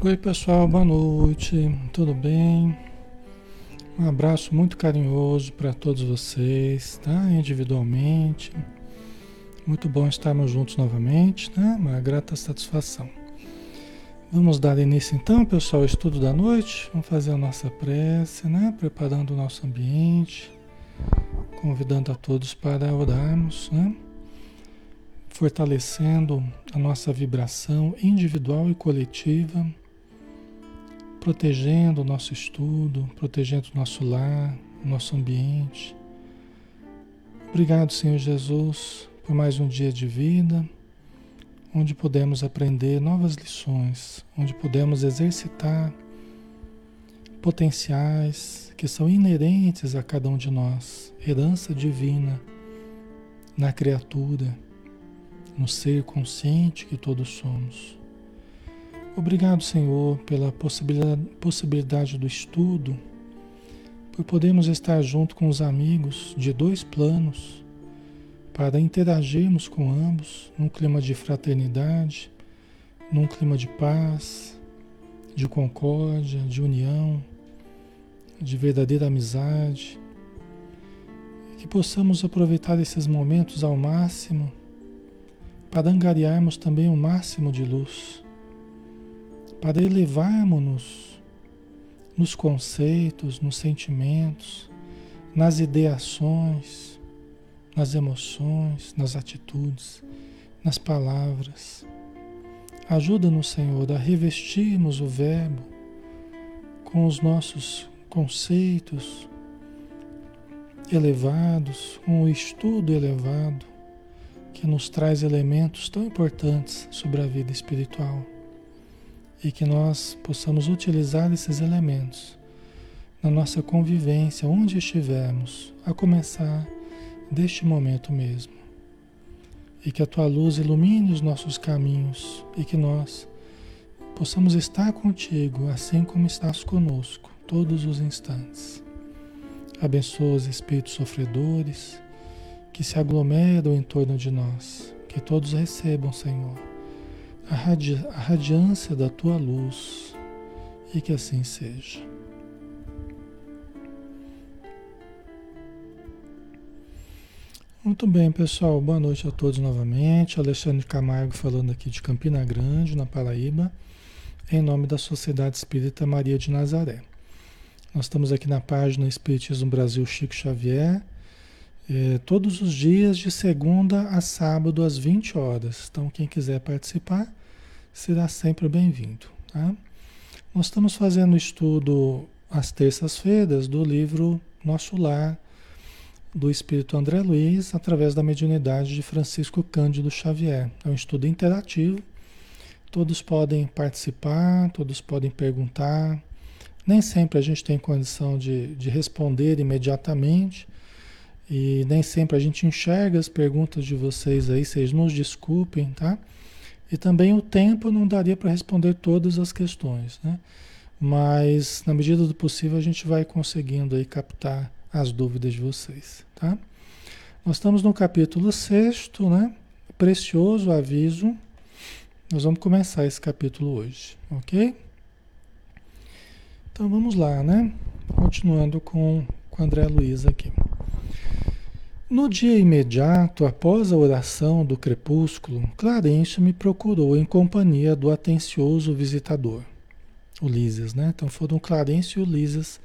Oi, pessoal, boa noite, tudo bem? Um abraço muito carinhoso para todos vocês, tá? Individualmente. Muito bom estarmos juntos novamente, né? Uma grata satisfação. Vamos dar início então, pessoal, ao estudo da noite. Vamos fazer a nossa prece, né? Preparando o nosso ambiente, convidando a todos para orarmos, né? Fortalecendo a nossa vibração individual e coletiva protegendo o nosso estudo, protegendo o nosso lar, o nosso ambiente. Obrigado, Senhor Jesus, por mais um dia de vida, onde podemos aprender novas lições, onde podemos exercitar potenciais que são inerentes a cada um de nós, herança divina na criatura, no ser consciente que todos somos. Obrigado, Senhor, pela possibilidade, do estudo, por podermos estar junto com os amigos de dois planos, para interagirmos com ambos num clima de fraternidade, num clima de paz, de concórdia, de união, de verdadeira amizade. Que possamos aproveitar esses momentos ao máximo para angariarmos também o máximo de luz para elevarmos-nos nos conceitos, nos sentimentos, nas ideações, nas emoções, nas atitudes, nas palavras. Ajuda-nos, Senhor, a revestirmos o Verbo com os nossos conceitos elevados, com o estudo elevado que nos traz elementos tão importantes sobre a vida espiritual e que nós possamos utilizar esses elementos na nossa convivência, onde estivermos, a começar deste momento mesmo. E que a tua luz ilumine os nossos caminhos e que nós possamos estar contigo assim como estás conosco todos os instantes. Abençoa os espíritos sofredores que se aglomeram em torno de nós, que todos recebam, Senhor a, radi a radiância da tua luz e que assim seja. Muito bem, pessoal. Boa noite a todos novamente. Alexandre Camargo falando aqui de Campina Grande, na Paraíba, em nome da Sociedade Espírita Maria de Nazaré. Nós estamos aqui na página Espiritismo Brasil Chico Xavier, eh, todos os dias de segunda a sábado às 20 horas. Então, quem quiser participar, será sempre bem-vindo. Tá? Nós estamos fazendo estudo às terças-feiras do livro Nosso Lar, do Espírito André Luiz, através da mediunidade de Francisco Cândido Xavier. É um estudo interativo, todos podem participar, todos podem perguntar. Nem sempre a gente tem condição de, de responder imediatamente. E nem sempre a gente enxerga as perguntas de vocês aí, vocês nos desculpem, tá? E também o tempo não daria para responder todas as questões, né? Mas na medida do possível a gente vai conseguindo aí captar as dúvidas de vocês, tá? Nós estamos no capítulo 6, né? Precioso aviso. Nós vamos começar esse capítulo hoje, ok? Então vamos lá, né? Continuando com, com André Luiz aqui. No dia imediato após a oração do crepúsculo, Clarencio me procurou em companhia do atencioso visitador, Ulisses, né? Então foram Clarencio e Ulisses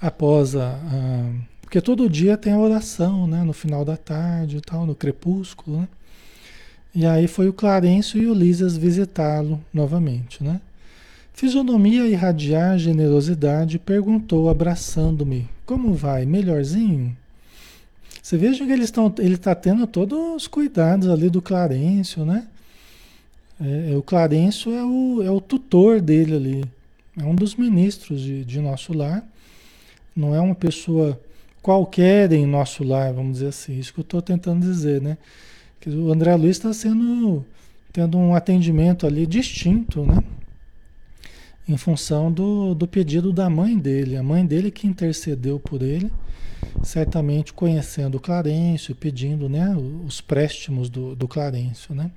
após a, a, Porque todo dia tem a oração, né? No final da tarde e tal, no crepúsculo, né? E aí foi o Clarencio e Ulisses visitá-lo novamente, né? Fisionomia irradiar generosidade, perguntou abraçando-me: Como vai? Melhorzinho? Você veja que eles estão, ele está tendo todos os cuidados ali do Clarencio, né? É, é, o Clarencio é o, é o tutor dele ali, é um dos ministros de, de nosso lar. Não é uma pessoa qualquer em nosso lar, vamos dizer assim. Isso que eu estou tentando dizer, né? Que o André Luiz está sendo tendo um atendimento ali distinto, né? Em função do, do pedido da mãe dele, a mãe dele que intercedeu por ele certamente conhecendo o Clarencio, pedindo né, os préstimos do, do Clarencio. Né?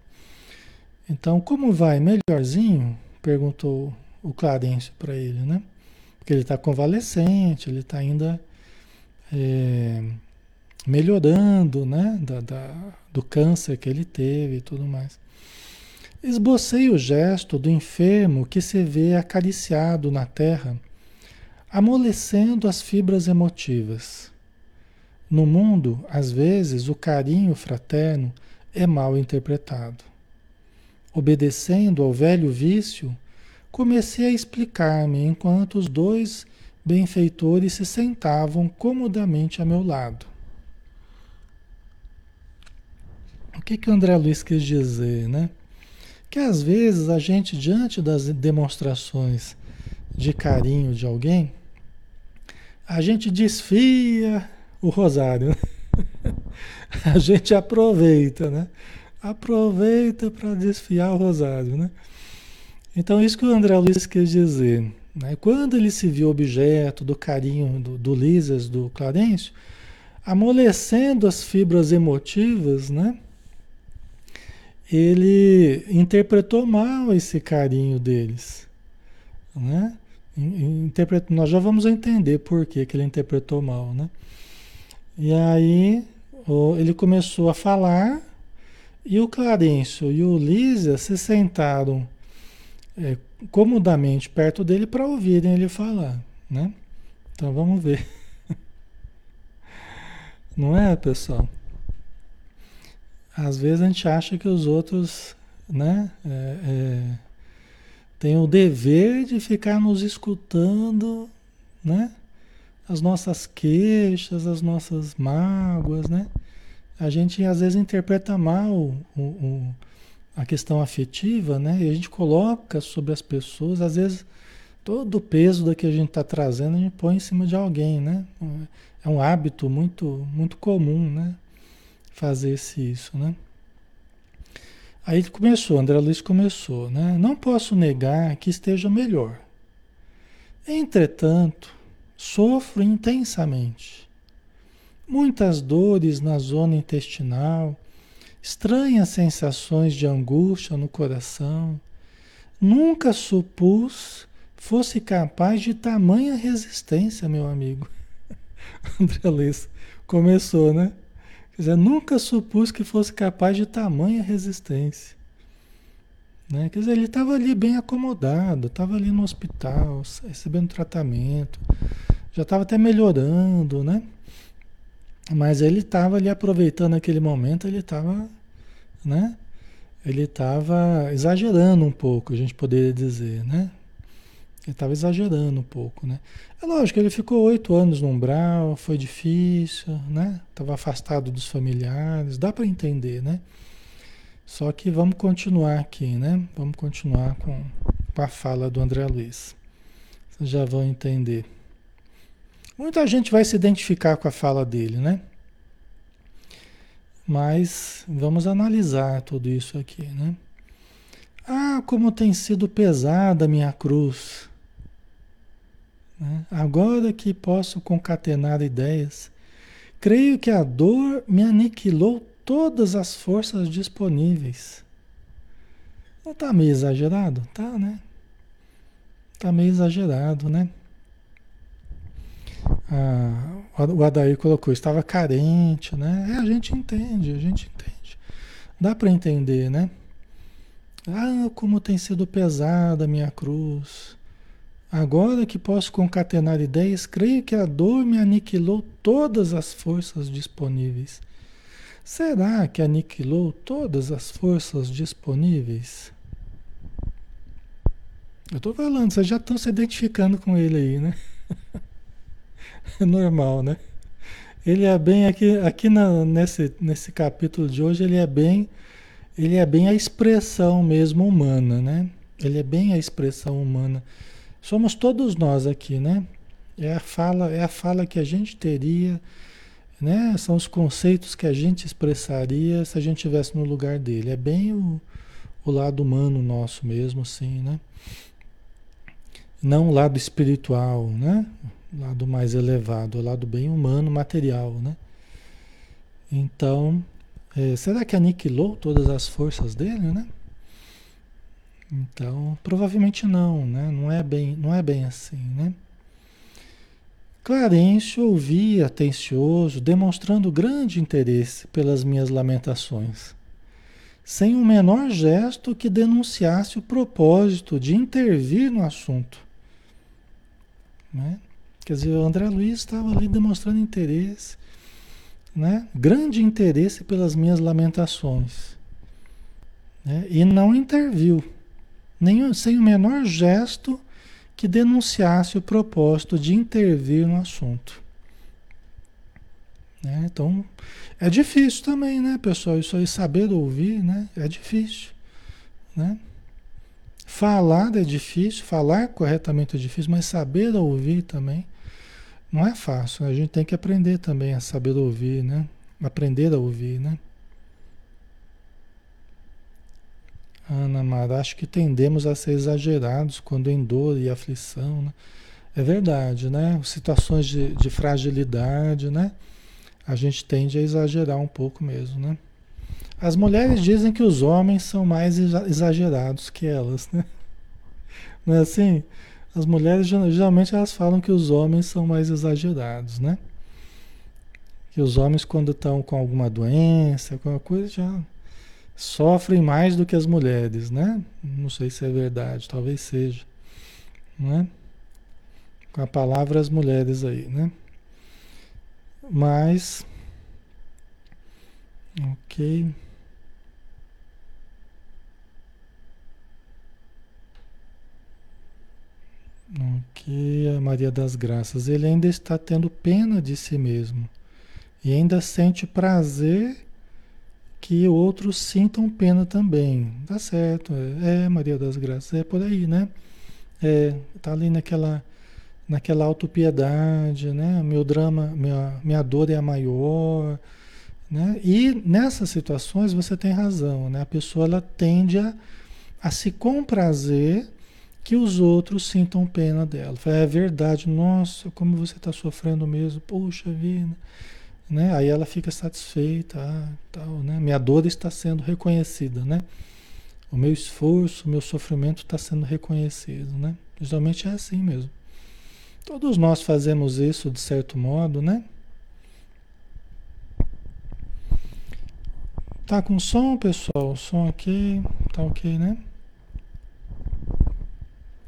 Então, como vai? Melhorzinho? Perguntou o Clarencio para ele, né? Porque ele está convalescente, ele está ainda é, melhorando, né? Da, da, do câncer que ele teve e tudo mais. Esbocei o gesto do enfermo que se vê acariciado na terra, amolecendo as fibras emotivas. No mundo, às vezes, o carinho fraterno é mal interpretado. Obedecendo ao velho vício, comecei a explicar-me enquanto os dois benfeitores se sentavam comodamente a meu lado. O que que André Luiz quis dizer, né? Que às vezes a gente, diante das demonstrações de carinho de alguém, a gente desfia o rosário. Né? A gente aproveita, né? Aproveita para desfiar o rosário, né? Então, isso que o André Luiz quis dizer. Né? Quando ele se viu objeto do carinho do, do Lisas, do Clarencio, amolecendo as fibras emotivas, né? ele interpretou mal esse carinho deles. Né? Interpret... Nós já vamos entender por que, que ele interpretou mal. Né? E aí ele começou a falar e o Clarencio e o Lísia se sentaram é, comodamente perto dele para ouvirem ele falar. Né? Então vamos ver. Não é, pessoal? Às vezes a gente acha que os outros né, é, é, têm o dever de ficar nos escutando, né? As nossas queixas, as nossas mágoas, né? A gente às vezes interpreta mal o, o, a questão afetiva, né? E a gente coloca sobre as pessoas, às vezes todo o peso da que a gente está trazendo a gente põe em cima de alguém, né? É um hábito muito, muito comum, né? fazesse isso, né? Aí começou, André Luiz começou, né? Não posso negar que esteja melhor. Entretanto, sofro intensamente. Muitas dores na zona intestinal, estranhas sensações de angústia no coração. Nunca supus fosse capaz de tamanha resistência, meu amigo. André Luiz começou, né? Quer dizer, nunca supus que fosse capaz de tamanha resistência. Né? Quer dizer, ele estava ali bem acomodado, estava ali no hospital, recebendo tratamento, já estava até melhorando, né? Mas ele estava ali aproveitando aquele momento, ele estava, né? Ele estava exagerando um pouco, a gente poderia dizer, né? Ele estava exagerando um pouco, né? É lógico, ele ficou oito anos no umbral, foi difícil, né? Estava afastado dos familiares, dá para entender, né? Só que vamos continuar aqui, né? Vamos continuar com, com a fala do André Luiz. Vocês já vão entender. Muita gente vai se identificar com a fala dele, né? Mas vamos analisar tudo isso aqui, né? Ah, como tem sido pesada a minha cruz. Né? Agora que posso concatenar ideias, creio que a dor me aniquilou todas as forças disponíveis. Não está meio exagerado? Tá, né? Está meio exagerado, né? Ah, o Adair colocou, estava carente, né? É, a gente entende, a gente entende. Dá para entender, né? Ah, como tem sido pesada a minha cruz. Agora que posso concatenar ideias, creio que a dor me aniquilou todas as forças disponíveis. Será que aniquilou todas as forças disponíveis? Eu estou falando, vocês já estão se identificando com ele aí, né? É normal, né? Ele é bem aqui, aqui na, nesse, nesse capítulo de hoje, ele é bem, ele é bem a expressão mesmo humana, né? Ele é bem a expressão humana Somos todos nós aqui, né? É a fala, é a fala que a gente teria, né? São os conceitos que a gente expressaria se a gente estivesse no lugar dele. É bem o, o lado humano nosso mesmo, sim, né? Não o lado espiritual, né? O lado mais elevado, o lado bem humano, material, né? Então, é, será que aniquilou todas as forças dele, né? Então, provavelmente não, né? Não é bem, não é bem assim, né? Clarencio ouvia atencioso, demonstrando grande interesse pelas minhas lamentações, sem o menor gesto que denunciasse o propósito de intervir no assunto. Né? Quer dizer, o André Luiz estava ali demonstrando interesse, né? grande interesse pelas minhas lamentações. Né? E não interviu, nem, sem o menor gesto que denunciasse o propósito de intervir no assunto. Né? Então, é difícil também, né, pessoal? Isso aí, saber ouvir, né? É difícil, né? Falar é difícil, falar corretamente é difícil, mas saber ouvir também não é fácil. A gente tem que aprender também a saber ouvir, né? Aprender a ouvir, né? Ana Mara, acho que tendemos a ser exagerados quando em dor e aflição, né? É verdade, né? Situações de, de fragilidade, né? A gente tende a exagerar um pouco mesmo, né? As mulheres dizem que os homens são mais exagerados que elas, né? Não é assim? As mulheres geralmente elas falam que os homens são mais exagerados, né? Que os homens quando estão com alguma doença, alguma coisa já sofrem mais do que as mulheres, né? Não sei se é verdade, talvez seja, né? Com a palavra as mulheres aí, né? Mas, ok. Ok, a Maria das Graças. Ele ainda está tendo pena de si mesmo e ainda sente prazer que outros sintam pena também. Tá certo, é, é Maria das Graças, é por aí, né? É, tá ali naquela naquela autopiedade, né? Meu drama, minha, minha dor é a maior, né? E nessas situações você tem razão, né? A pessoa ela tende a, a se comprazer que os outros sintam pena dela. É verdade, nossa, como você está sofrendo mesmo, puxa vida. Né? Aí ela fica satisfeita, ah, tal, né? Minha dor está sendo reconhecida, né? O meu esforço, o meu sofrimento está sendo reconhecido, né? Geralmente é assim mesmo. Todos nós fazemos isso de certo modo, né? Tá com som, pessoal? O som aqui, tá ok, né?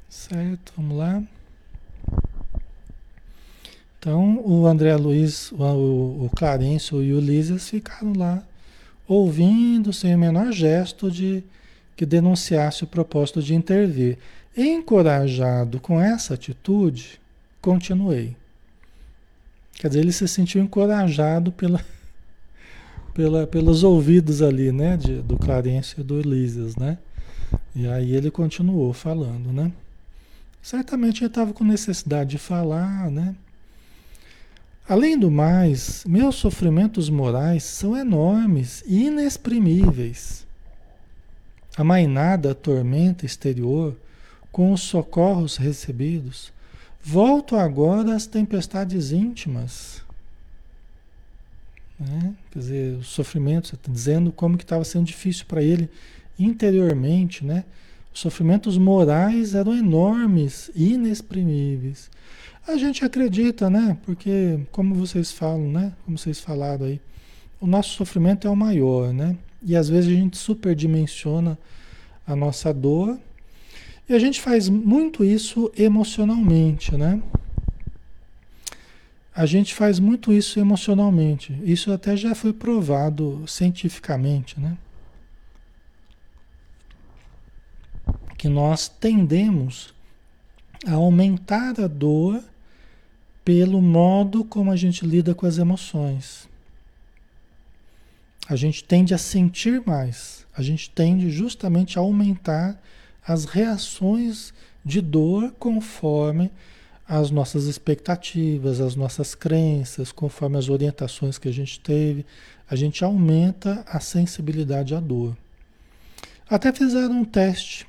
Certo, vamos lá. Então, o André Luiz, o, o Clarencio e o Ulisses ficaram lá ouvindo sem o menor gesto de que denunciasse o propósito de intervir. Encorajado com essa atitude, continuei. Quer dizer, ele se sentiu encorajado pela, pela, pelos ouvidos ali, né, de, do Clarencio e do Ulisses, né? E aí ele continuou falando, né? Certamente ele estava com necessidade de falar, né? Além do mais, meus sofrimentos morais são enormes e inexprimíveis. A tormenta exterior, com os socorros recebidos, volto agora às tempestades íntimas. Né? Quer dizer, os sofrimentos, dizendo como que estava sendo difícil para ele interiormente, né? Os sofrimentos morais eram enormes, inexprimíveis. A gente acredita, né? Porque, como vocês falam, né? Como vocês falaram aí, o nosso sofrimento é o maior, né? E às vezes a gente superdimensiona a nossa dor. E a gente faz muito isso emocionalmente, né? A gente faz muito isso emocionalmente. Isso até já foi provado cientificamente, né? que nós tendemos a aumentar a dor pelo modo como a gente lida com as emoções. A gente tende a sentir mais, a gente tende justamente a aumentar as reações de dor conforme as nossas expectativas, as nossas crenças, conforme as orientações que a gente teve, a gente aumenta a sensibilidade à dor. Até fizeram um teste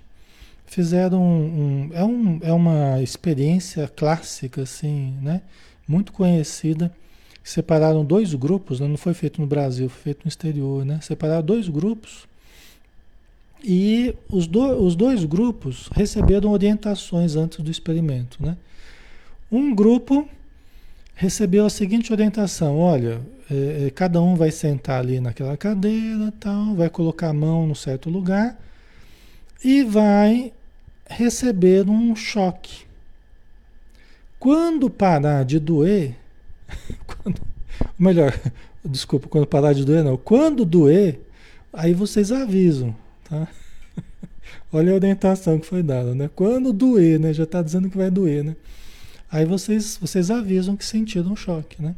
fizeram um, um, é, um, é uma experiência clássica, assim, né? Muito conhecida. Separaram dois grupos, né? não foi feito no Brasil, foi feito no exterior, né? Separaram dois grupos E os, do, os dois grupos receberam orientações antes do experimento. Né? Um grupo recebeu a seguinte orientação: olha, é, é, cada um vai sentar ali naquela cadeira, tal, vai colocar a mão no certo lugar e vai receber um choque. Quando parar de doer, quando, melhor, desculpa, quando parar de doer, não, quando doer, aí vocês avisam, tá? Olha a orientação que foi dada, né? Quando doer, né? Já está dizendo que vai doer, né? Aí vocês, vocês avisam que sentiram um choque, né?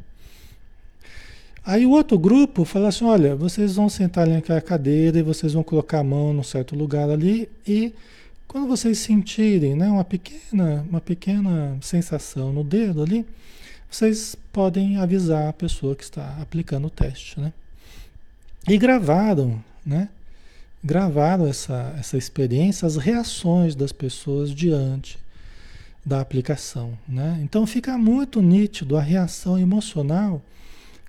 Aí o outro grupo fala assim, olha, vocês vão sentar ali naquela cadeira e vocês vão colocar a mão num certo lugar ali e quando vocês sentirem né, uma, pequena, uma pequena sensação no dedo ali, vocês podem avisar a pessoa que está aplicando o teste. Né? E gravaram, né? Gravaram essa, essa experiência, as reações das pessoas diante da aplicação. Né? Então fica muito nítido a reação emocional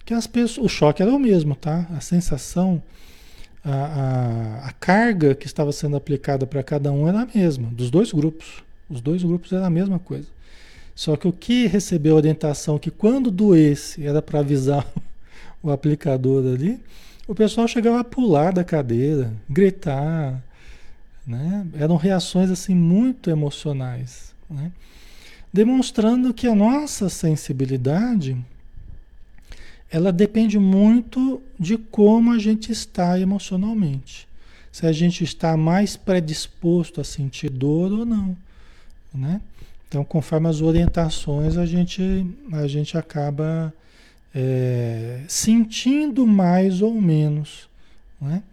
que as pessoas. O choque era o mesmo, tá? A sensação a, a, a carga que estava sendo aplicada para cada um era a mesma, dos dois grupos. Os dois grupos era a mesma coisa. Só que o que recebeu a orientação que quando doesse era para avisar o aplicador ali, o pessoal chegava a pular da cadeira, gritar, né? Eram reações assim muito emocionais, né? Demonstrando que a nossa sensibilidade ela depende muito de como a gente está emocionalmente. Se a gente está mais predisposto a sentir dor ou não, né? Então, conforme as orientações, a gente, a gente acaba é, sentindo mais ou menos, né?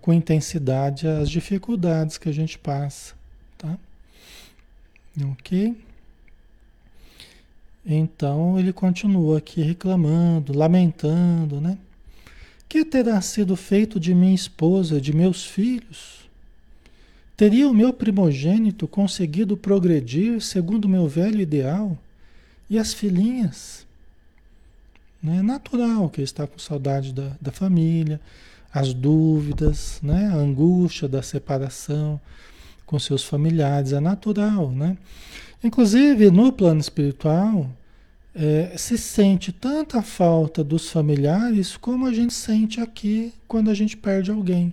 com intensidade, as dificuldades que a gente passa, tá? Ok? Então ele continua aqui reclamando, lamentando, né? Que terá sido feito de minha esposa, de meus filhos? Teria o meu primogênito conseguido progredir segundo o meu velho ideal? E as filhinhas? É natural que ele está com saudade da, da família, as dúvidas, né? a angústia da separação com seus familiares, é natural, né? Inclusive, no plano espiritual, é, se sente tanta falta dos familiares como a gente sente aqui quando a gente perde alguém.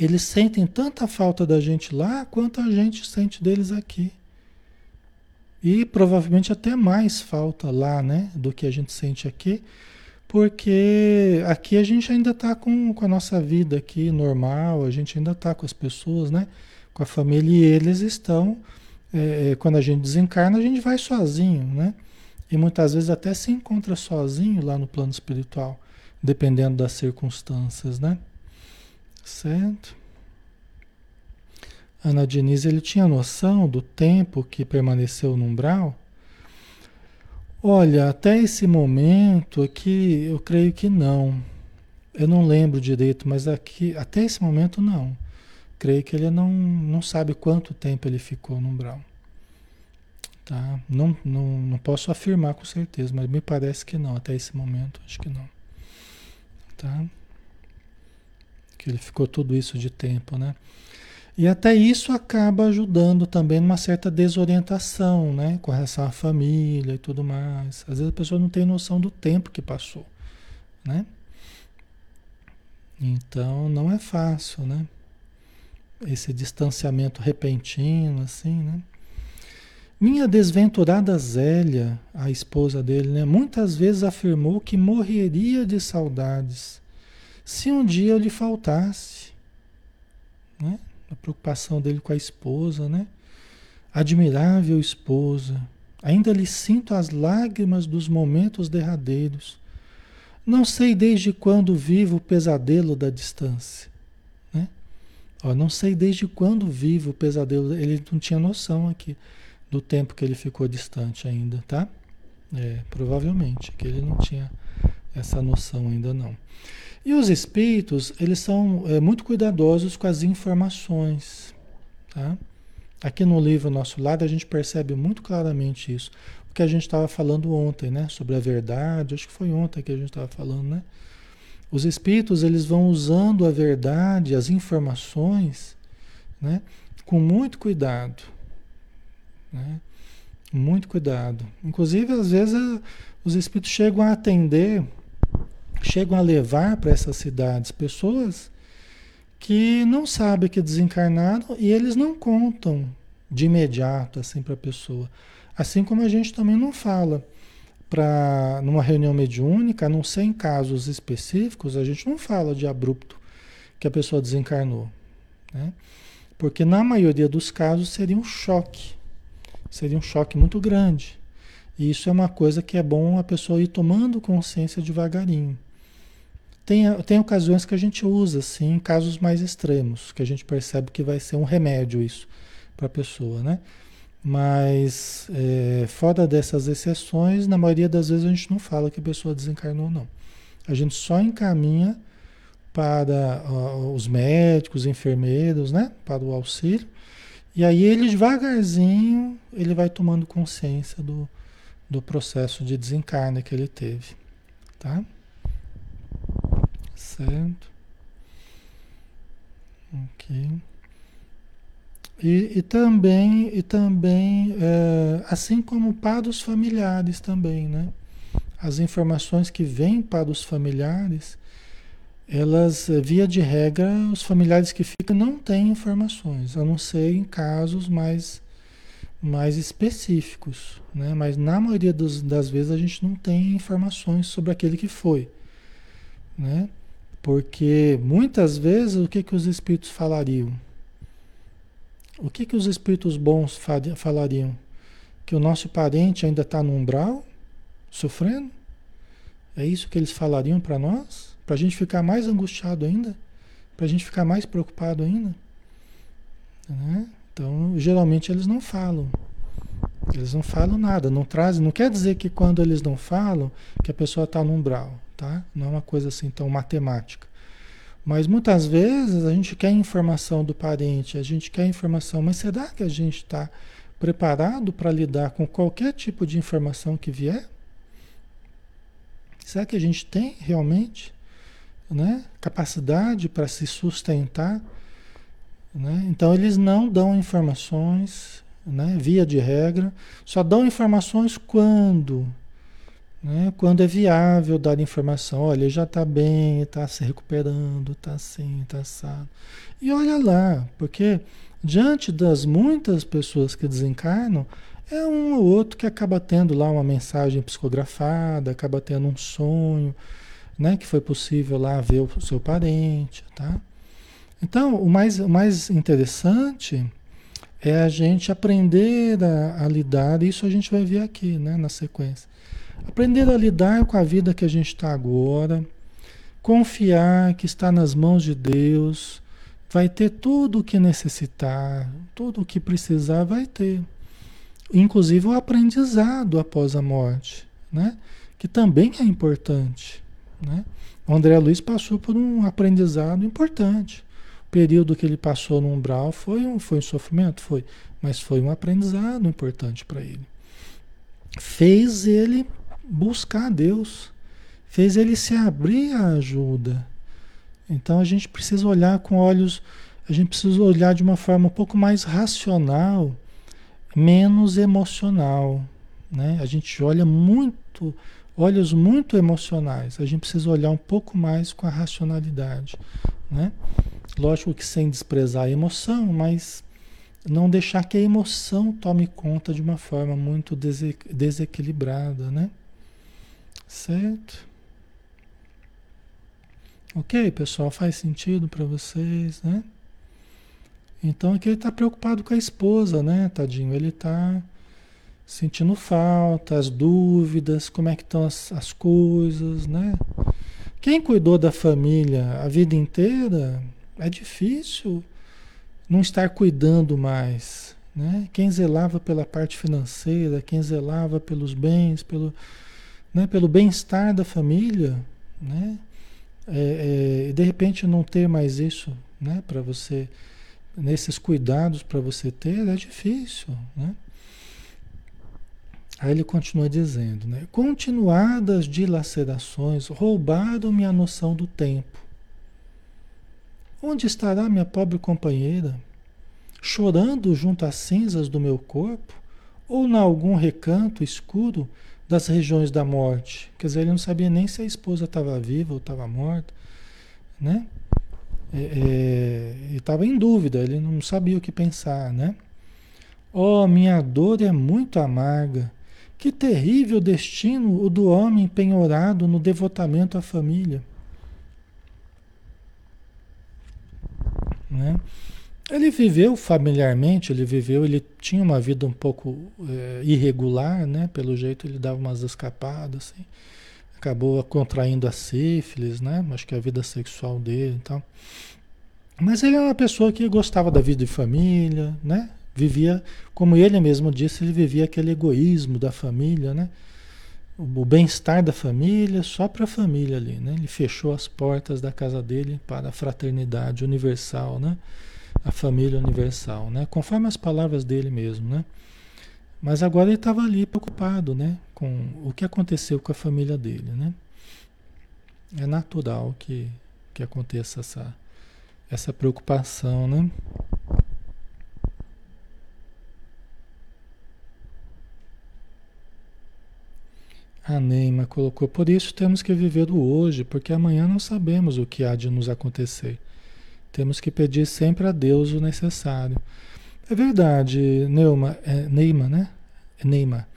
Eles sentem tanta falta da gente lá quanto a gente sente deles aqui. E provavelmente até mais falta lá, né? Do que a gente sente aqui. Porque aqui a gente ainda está com, com a nossa vida aqui normal, a gente ainda está com as pessoas, né? Com a família e eles estão é, é, quando a gente desencarna, a gente vai sozinho, né? E muitas vezes até se encontra sozinho lá no plano espiritual, dependendo das circunstâncias, né? Certo? Ana Diniz, ele tinha noção do tempo que permaneceu no umbral? Olha, até esse momento aqui, eu creio que não. Eu não lembro direito, mas aqui, até esse momento não. Creio que ele não, não sabe quanto tempo ele ficou no umbral. Tá? Não, não, não posso afirmar com certeza, mas me parece que não, até esse momento, acho que não. Tá? Que ele ficou tudo isso de tempo, né? E até isso acaba ajudando também numa certa desorientação, né? Com relação à família e tudo mais. Às vezes a pessoa não tem noção do tempo que passou, né? Então não é fácil, né? Esse distanciamento repentino, assim, né? Minha desventurada Zélia, a esposa dele, né, muitas vezes afirmou que morreria de saudades se um dia eu lhe faltasse. Né? A preocupação dele com a esposa, né? Admirável esposa, ainda lhe sinto as lágrimas dos momentos derradeiros. Não sei desde quando vivo o pesadelo da distância. Ó, não sei desde quando vive o pesadelo. Ele não tinha noção aqui do tempo que ele ficou distante ainda, tá? É, provavelmente, que ele não tinha essa noção ainda não. E os espíritos, eles são é, muito cuidadosos com as informações, tá? Aqui no livro Nosso Lado a gente percebe muito claramente isso. O que a gente estava falando ontem, né? Sobre a verdade, acho que foi ontem que a gente estava falando, né? Os espíritos eles vão usando a verdade, as informações, né, com muito cuidado, né? Muito cuidado. Inclusive, às vezes, os espíritos chegam a atender, chegam a levar para essas cidades pessoas que não sabem que desencarnaram e eles não contam de imediato assim para a pessoa. Assim como a gente também não fala para numa reunião mediúnica, a não ser em casos específicos, a gente não fala de abrupto que a pessoa desencarnou, né? Porque na maioria dos casos seria um choque seria um choque muito grande. E isso é uma coisa que é bom a pessoa ir tomando consciência devagarinho. Tem, tem ocasiões que a gente usa, assim, em casos mais extremos, que a gente percebe que vai ser um remédio isso para a pessoa, né? Mas, é, fora dessas exceções, na maioria das vezes a gente não fala que a pessoa desencarnou, não. A gente só encaminha para os médicos, enfermeiros, né? Para o auxílio. E aí ele devagarzinho, ele vai tomando consciência do, do processo de desencarne que ele teve, tá? Certo? Ok. E, e também, e também é, assim como para os familiares também, né? As informações que vêm para os familiares, elas, eh, via de regra, os familiares que ficam não têm informações, a não ser em casos mais, mais específicos. Né? Mas na maioria dos, das vezes a gente não tem informações sobre aquele que foi. Né? Porque muitas vezes o que, que os espíritos falariam? O que, que os espíritos bons falariam? Que o nosso parente ainda está no umbral, sofrendo? É isso que eles falariam para nós? Para a gente ficar mais angustiado ainda? Para a gente ficar mais preocupado ainda? Né? Então, geralmente eles não falam. Eles não falam nada, não trazem. Não quer dizer que quando eles não falam, que a pessoa está no umbral, tá? Não é uma coisa assim tão matemática. Mas muitas vezes a gente quer informação do parente, a gente quer informação, mas será que a gente está preparado para lidar com qualquer tipo de informação que vier? Será que a gente tem realmente? né? capacidade para se sustentar. Né? Então, eles não dão informações, né? via de regra, só dão informações quando. Né? Quando é viável dar informação, olha, já está bem, está se recuperando, está assim, está assado. E olha lá, porque diante das muitas pessoas que desencarnam, é um ou outro que acaba tendo lá uma mensagem psicografada, acaba tendo um sonho, né, que foi possível lá ver o seu parente, tá? Então, o mais, o mais interessante é a gente aprender a, a lidar, isso a gente vai ver aqui, né, na sequência. Aprender a lidar com a vida que a gente está agora, confiar que está nas mãos de Deus, vai ter tudo o que necessitar, tudo o que precisar vai ter. Inclusive o aprendizado após a morte, né? que também é importante. Né? O André Luiz passou por um aprendizado importante. O período que ele passou no umbral foi um, foi um sofrimento? Foi. Mas foi um aprendizado importante para ele. Fez ele buscar Deus. Fez ele se abrir à ajuda. Então a gente precisa olhar com olhos, a gente precisa olhar de uma forma um pouco mais racional, menos emocional. Né? A gente olha muito olhos muito emocionais. A gente precisa olhar um pouco mais com a racionalidade, né? Lógico que sem desprezar a emoção, mas não deixar que a emoção tome conta de uma forma muito desequilibrada, né? Certo? Ok, pessoal, faz sentido para vocês, né? Então aqui ele está preocupado com a esposa, né, tadinho? Ele está sentindo falta, as dúvidas, como é que estão as, as coisas, né? Quem cuidou da família a vida inteira, é difícil não estar cuidando mais, né? Quem zelava pela parte financeira, quem zelava pelos bens, pelo, né, pelo bem-estar da família, né? É, é, de repente não ter mais isso, né? Para você, nesses cuidados para você ter, é difícil, né? Aí ele continua dizendo, né? Continuadas dilacerações roubaram-me a noção do tempo. Onde estará minha pobre companheira? Chorando junto às cinzas do meu corpo? Ou em algum recanto escuro das regiões da morte? Quer dizer, ele não sabia nem se a esposa estava viva ou estava morta, né? É, é, estava em dúvida, ele não sabia o que pensar, né? Oh, minha dor é muito amarga. Que terrível destino o do homem penhorado no devotamento à família. Né? Ele viveu familiarmente, ele viveu, ele tinha uma vida um pouco é, irregular, né? Pelo jeito ele dava umas escapadas, assim. Acabou contraindo a sífilis, né? Acho que a vida sexual dele e tal. Mas ele é uma pessoa que gostava da vida de família, né? Vivia, como ele mesmo disse, ele vivia aquele egoísmo da família, né? O bem-estar da família só para a família ali, né? Ele fechou as portas da casa dele para a fraternidade universal, né? A família universal, né? Conforme as palavras dele mesmo, né? Mas agora ele estava ali preocupado, né? Com o que aconteceu com a família dele, né? É natural que, que aconteça essa, essa preocupação, né? A Neima colocou, por isso temos que viver o hoje, porque amanhã não sabemos o que há de nos acontecer. Temos que pedir sempre a Deus o necessário. É verdade, Neuma, é, Neima, né? É Neima.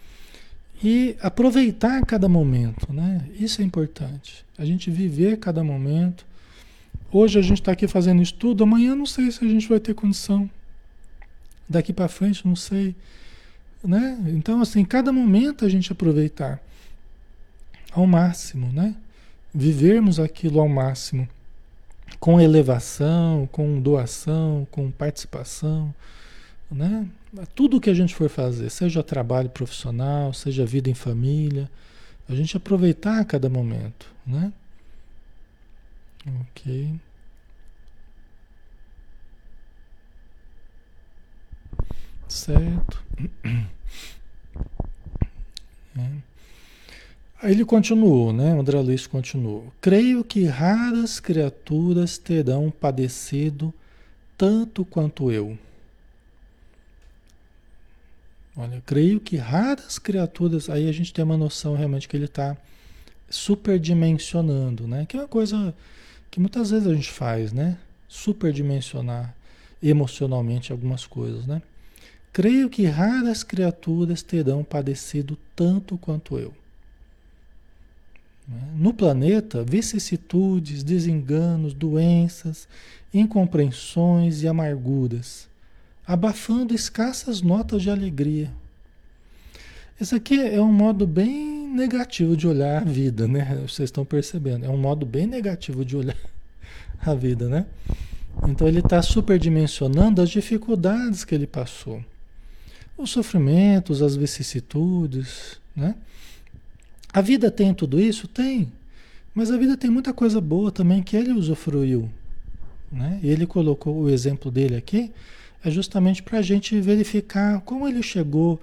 E aproveitar cada momento, né? Isso é importante. A gente viver cada momento. Hoje a gente está aqui fazendo estudo, amanhã não sei se a gente vai ter condição. Daqui para frente, não sei. Né? Então, assim, cada momento a gente aproveitar ao máximo, né? Vivermos aquilo ao máximo, com elevação, com doação, com participação, né? Tudo que a gente for fazer, seja trabalho profissional, seja vida em família, a gente aproveitar cada momento, né? Ok. Certo. Aí ele continuou, né? André Luiz continuou. Creio que raras criaturas terão padecido tanto quanto eu. Olha, creio que raras criaturas. Aí a gente tem uma noção realmente que ele está superdimensionando, né? Que é uma coisa que muitas vezes a gente faz, né? Superdimensionar emocionalmente algumas coisas, né? Creio que raras criaturas terão padecido tanto quanto eu. Né? No planeta, vicissitudes, desenganos, doenças, incompreensões e amarguras, abafando escassas notas de alegria. Esse aqui é um modo bem negativo de olhar a vida, né? Vocês estão percebendo. É um modo bem negativo de olhar a vida, né? Então ele está superdimensionando as dificuldades que ele passou. Os sofrimentos, as vicissitudes, né? A vida tem tudo isso? Tem. Mas a vida tem muita coisa boa também que ele usufruiu. Né? Ele colocou o exemplo dele aqui, é justamente para a gente verificar como ele chegou,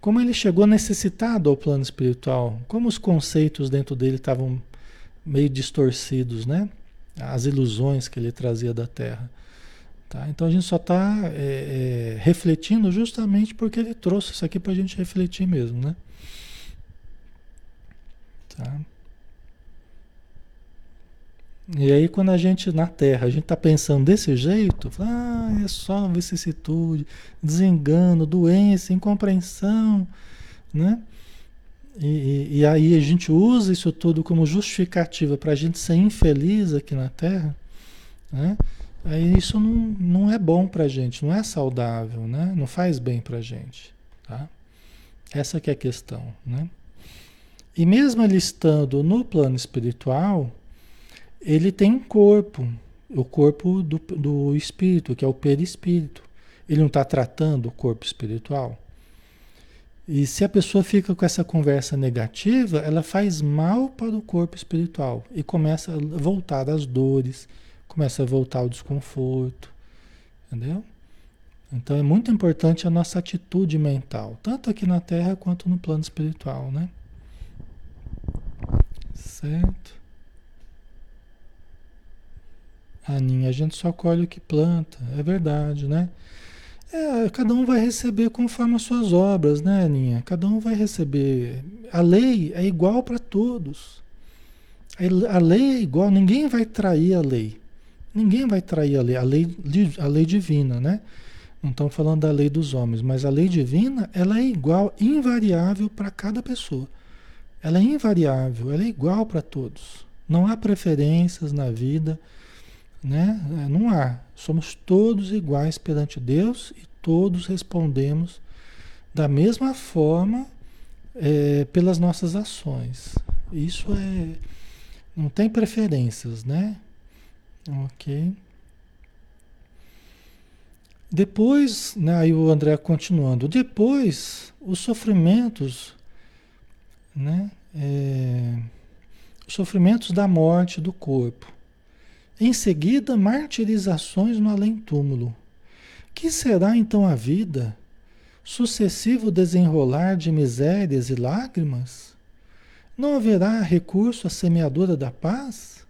como ele chegou necessitado ao plano espiritual, como os conceitos dentro dele estavam meio distorcidos, né? As ilusões que ele trazia da Terra. Tá? Então a gente só está é, é, refletindo justamente porque ele trouxe isso aqui para a gente refletir mesmo, né? Tá? E aí quando a gente na Terra, a gente está pensando desse jeito, ah, é só vicissitude, desengano, doença, incompreensão, né? E, e, aí a gente usa isso tudo como justificativa para a gente ser infeliz aqui na Terra, né? Aí isso não, não é bom para a gente, não é saudável, né? Não faz bem para a gente, tá? Essa que é a questão, né? E mesmo ele estando no plano espiritual, ele tem um corpo, o corpo do, do espírito, que é o perispírito. Ele não está tratando o corpo espiritual. E se a pessoa fica com essa conversa negativa, ela faz mal para o corpo espiritual e começa a voltar as dores, começa a voltar o desconforto, entendeu? Então é muito importante a nossa atitude mental, tanto aqui na Terra quanto no plano espiritual, né? Certo? Aninha, a gente só colhe o que planta, é verdade, né? É, cada um vai receber conforme as suas obras, né, Aninha? Cada um vai receber. A lei é igual para todos. A lei é igual, ninguém vai trair a lei. Ninguém vai trair a lei, a lei, a lei divina, né? Não estamos falando da lei dos homens, mas a lei divina, ela é igual, invariável para cada pessoa. Ela é invariável, ela é igual para todos. Não há preferências na vida, né? Não há. Somos todos iguais perante Deus e todos respondemos da mesma forma é, pelas nossas ações. Isso é. Não tem preferências, né? Ok. Depois, né, aí o André continuando, depois os sofrimentos, né, é, os sofrimentos da morte do corpo. Em seguida, martirizações no além-túmulo. Que será então a vida? Sucessivo desenrolar de misérias e lágrimas? Não haverá recurso à semeadura da paz?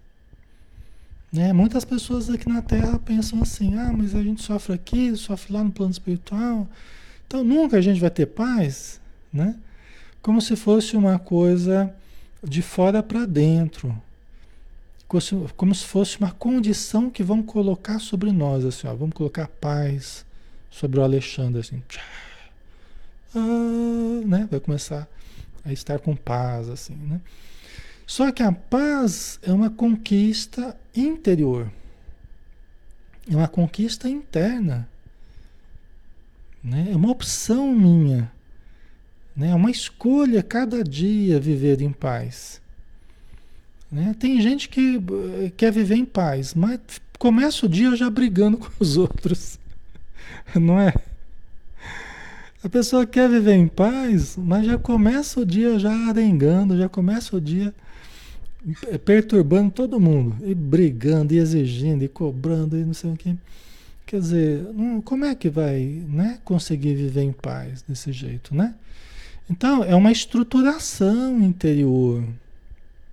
Né? Muitas pessoas aqui na Terra pensam assim: ah, mas a gente sofre aqui, sofre lá no plano espiritual, então nunca a gente vai ter paz, né? Como se fosse uma coisa de fora para dentro, como se fosse uma condição que vão colocar sobre nós, assim, ó, vamos colocar paz sobre o Alexandre, assim, ah, né? Vai começar a estar com paz, assim, né? Só que a paz é uma conquista interior. É uma conquista interna. Né? É uma opção minha. Né? É uma escolha cada dia viver em paz. Né? Tem gente que eh, quer viver em paz, mas começa o dia já brigando com os outros. Não é? A pessoa quer viver em paz, mas já começa o dia já arengando, já começa o dia perturbando todo mundo, e brigando, e exigindo, e cobrando, e não sei o que. Quer dizer, como é que vai né, conseguir viver em paz desse jeito, né? Então, é uma estruturação interior,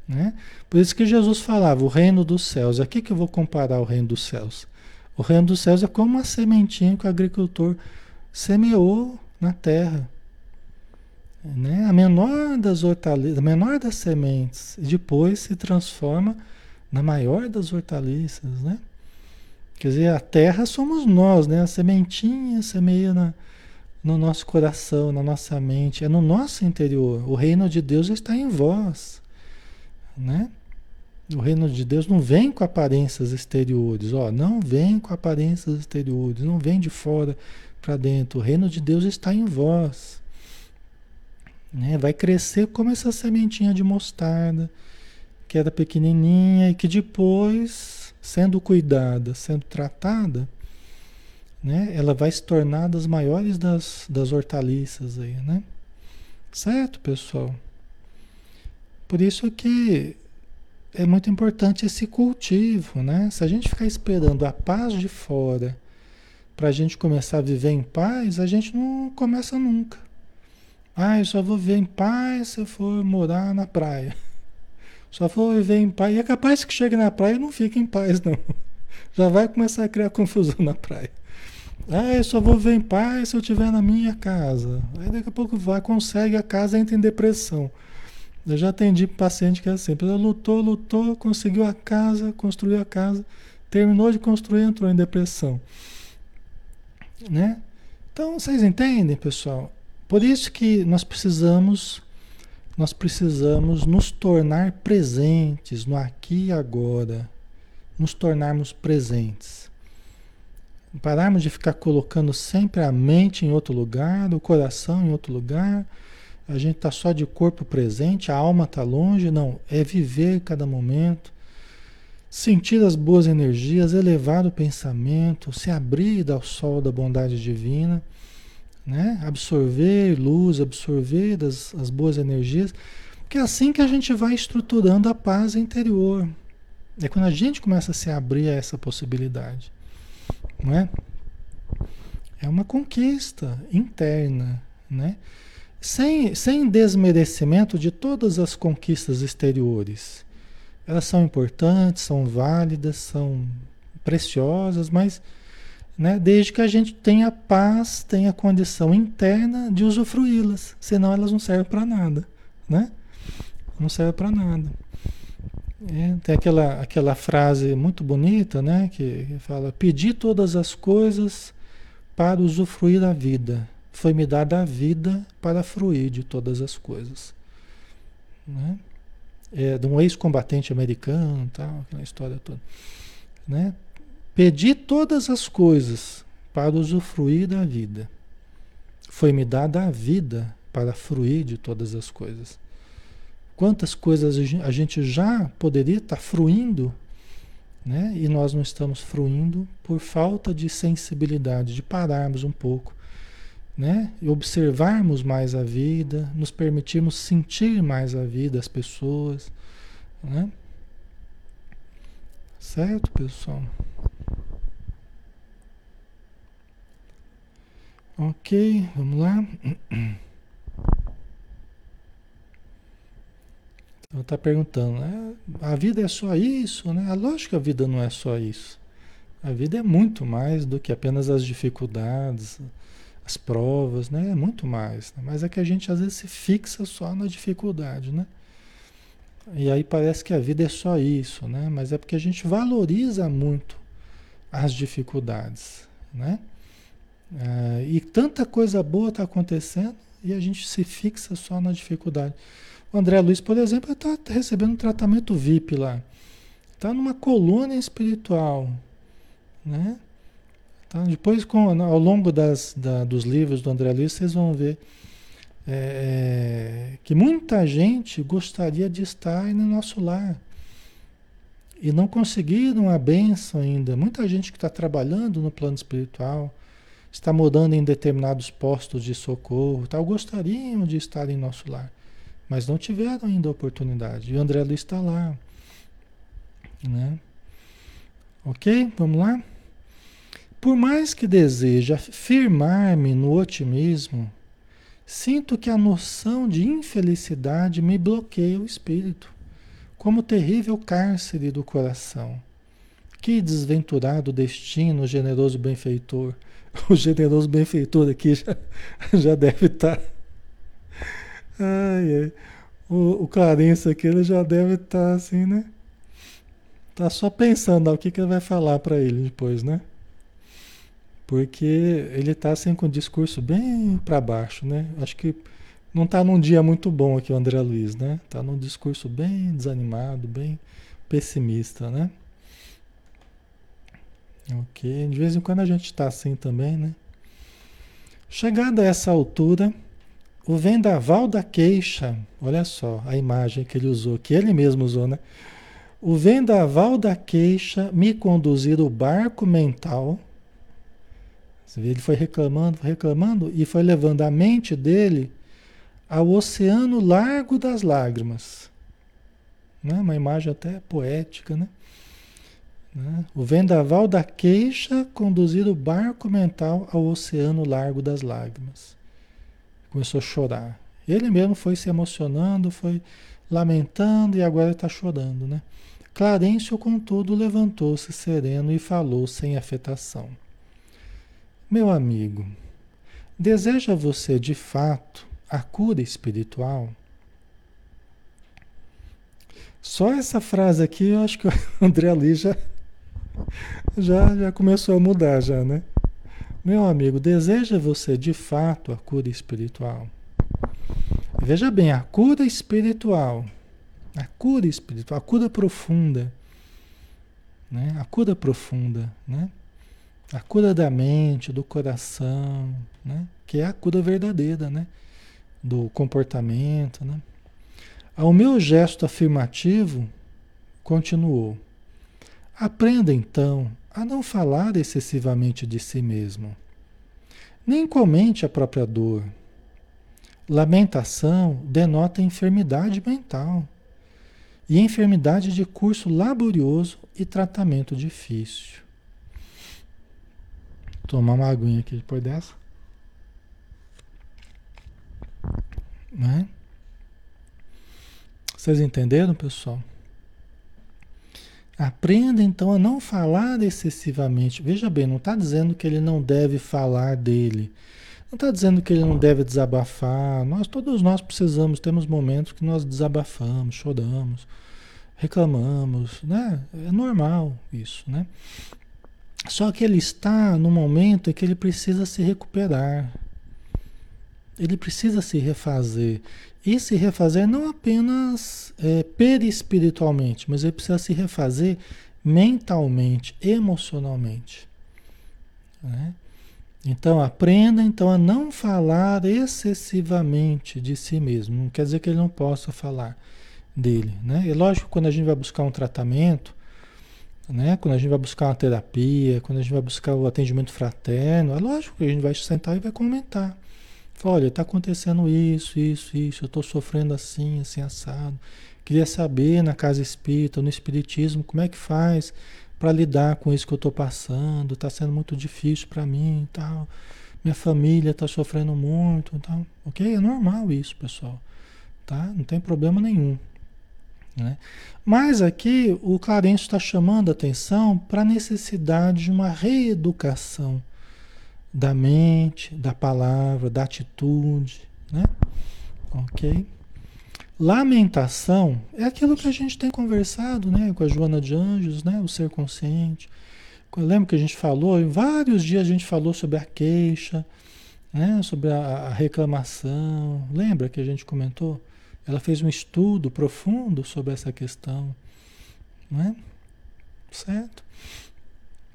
né? Por isso que Jesus falava, o reino dos céus. Aqui que eu vou comparar o reino dos céus. O reino dos céus é como uma sementinha que o agricultor semeou na terra né? a menor das hortaliças, a menor das sementes, e depois se transforma na maior das hortaliças, né? Quer dizer, a terra somos nós, né? A sementinha semeia na, no nosso coração, na nossa mente, é no nosso interior. O reino de Deus está em vós, né? O reino de Deus não vem com aparências exteriores, ó, não vem com aparências exteriores, não vem de fora para dentro. O reino de Deus está em vós. Né? Vai crescer como essa sementinha de mostarda, que era pequenininha e que depois, sendo cuidada, sendo tratada, né? ela vai se tornar das maiores das, das hortaliças aí, né? Certo, pessoal? Por isso que é muito importante esse cultivo, né? Se a gente ficar esperando a paz de fora para a gente começar a viver em paz, a gente não começa nunca. Ah, eu só vou viver em paz se eu for morar na praia. Só vou viver em paz. E é capaz que chegue na praia e não fique em paz, não. Já vai começar a criar confusão na praia. Ah, eu só vou viver em paz se eu estiver na minha casa. Aí daqui a pouco vai, consegue a casa, entra em depressão. Eu já atendi paciente que é assim, ela lutou, lutou, conseguiu a casa, construiu a casa, terminou de construir, entrou em depressão. Né? Então, vocês entendem, pessoal? Por isso que nós precisamos nós precisamos nos tornar presentes no aqui e agora, nos tornarmos presentes. Pararmos de ficar colocando sempre a mente em outro lugar, o coração em outro lugar. A gente está só de corpo presente, a alma está longe. Não, é viver cada momento, sentir as boas energias, elevar o pensamento, se abrir ao sol da bondade divina né? Absorver luz, absorver das, as boas energias, porque é assim que a gente vai estruturando a paz interior. É quando a gente começa a se abrir a essa possibilidade, não é? É uma conquista interna, né? Sem, sem desmerecimento de todas as conquistas exteriores. Elas são importantes, são válidas, são preciosas, mas né, desde que a gente tenha paz, tenha condição interna de usufruí-las, senão elas não servem para nada, né? Não serve para nada. É, tem aquela, aquela frase muito bonita, né, que, que fala: "Pedi todas as coisas para usufruir a vida. Foi-me dada a vida para fruir de todas as coisas." Né? É, de um ex-combatente americano, tal, aquela história toda, né? Pedi todas as coisas para usufruir da vida. Foi-me dada a vida para fruir de todas as coisas. Quantas coisas a gente já poderia estar fruindo, né? E nós não estamos fruindo por falta de sensibilidade, de pararmos um pouco, né? E observarmos mais a vida, nos permitirmos sentir mais a vida, as pessoas, né? Certo, pessoal? Ok, vamos lá. Então está perguntando, né? a vida é só isso, né? Lógico que a vida não é só isso. A vida é muito mais do que apenas as dificuldades, as provas, né? É muito mais. Né? Mas é que a gente às vezes se fixa só na dificuldade, né? E aí parece que a vida é só isso, né? Mas é porque a gente valoriza muito as dificuldades, né? Ah, e tanta coisa boa está acontecendo e a gente se fixa só na dificuldade. O André Luiz, por exemplo, está recebendo um tratamento VIP lá. Está numa colônia espiritual. Né? Tá? Depois, com, ao longo das, da, dos livros do André Luiz, vocês vão ver é, que muita gente gostaria de estar no nosso lar. E não conseguiram a benção ainda. Muita gente que está trabalhando no plano espiritual, está morando em determinados postos de socorro, tal, gostariam de estar em nosso lar, mas não tiveram ainda a oportunidade. E o André Luiz está lá. Né? Ok? Vamos lá? Por mais que deseje afirmar-me no otimismo, sinto que a noção de infelicidade me bloqueia o espírito, como terrível cárcere do coração. Que desventurado destino, generoso benfeitor, o generoso benfeitor aqui já, já deve estar. Tá. Ai, ai. O, o Clarence aqui ele já deve estar tá assim, né? Tá só pensando o que, que ele vai falar para ele depois, né? Porque ele está assim com o discurso bem para baixo, né? Acho que não está num dia muito bom aqui o André Luiz, né? Está num discurso bem desanimado, bem pessimista, né? Ok, de vez em quando a gente está assim também, né? Chegada a essa altura, o vendaval da queixa, olha só a imagem que ele usou, que ele mesmo usou, né? O vendaval da queixa me conduzir o barco mental. Você vê, ele foi reclamando, reclamando e foi levando a mente dele ao oceano largo das lágrimas. Né? Uma imagem até poética, né? Né? O vendaval da queixa conduzir o barco mental ao oceano largo das lágrimas. Começou a chorar. Ele mesmo foi se emocionando, foi lamentando e agora está chorando. Né? Clarencio, contudo, levantou-se sereno e falou sem afetação. Meu amigo, deseja você de fato a cura espiritual? Só essa frase aqui, eu acho que o André ali já já, já começou a mudar já, né? Meu amigo, deseja você de fato a cura espiritual? Veja bem, a cura espiritual, a cura espiritual, a cura profunda, né? A cura profunda, né? A cura da mente, do coração, né? Que é a cura verdadeira, né? Do comportamento, né? Ao meu gesto afirmativo, continuou. Aprenda então a não falar excessivamente de si mesmo. Nem comente a própria dor. Lamentação denota enfermidade mental e enfermidade de curso laborioso e tratamento difícil. Tomar uma aguinha aqui depois dessa. Né? Vocês entenderam, pessoal? Aprenda então a não falar excessivamente. Veja bem, não está dizendo que ele não deve falar dele. Não está dizendo que ele não deve desabafar. Nós, todos nós precisamos, temos momentos que nós desabafamos, choramos, reclamamos, né? É normal isso, né? Só que ele está no momento em que ele precisa se recuperar. Ele precisa se refazer. E se refazer não apenas é, perispiritualmente, mas ele precisa se refazer mentalmente, emocionalmente. Né? Então aprenda então a não falar excessivamente de si mesmo. Não quer dizer que ele não possa falar dele. Né? É lógico quando a gente vai buscar um tratamento, né? quando a gente vai buscar uma terapia, quando a gente vai buscar o atendimento fraterno, é lógico que a gente vai sentar e vai comentar. Olha, está acontecendo isso, isso, isso, eu estou sofrendo assim, assim, assado. Queria saber na casa espírita, no espiritismo, como é que faz para lidar com isso que eu estou passando, está sendo muito difícil para mim e tal. Minha família está sofrendo muito e tal. Ok? É normal isso, pessoal. Tá? Não tem problema nenhum. Né? Mas aqui o Clarence está chamando a atenção para a necessidade de uma reeducação da mente, da palavra, da atitude, né? Ok? Lamentação é aquilo que a gente tem conversado, né, com a Joana de Anjos, né, o ser consciente. Eu lembro que a gente falou, em vários dias a gente falou sobre a queixa, né, sobre a, a reclamação. Lembra que a gente comentou? Ela fez um estudo profundo sobre essa questão, né? Certo?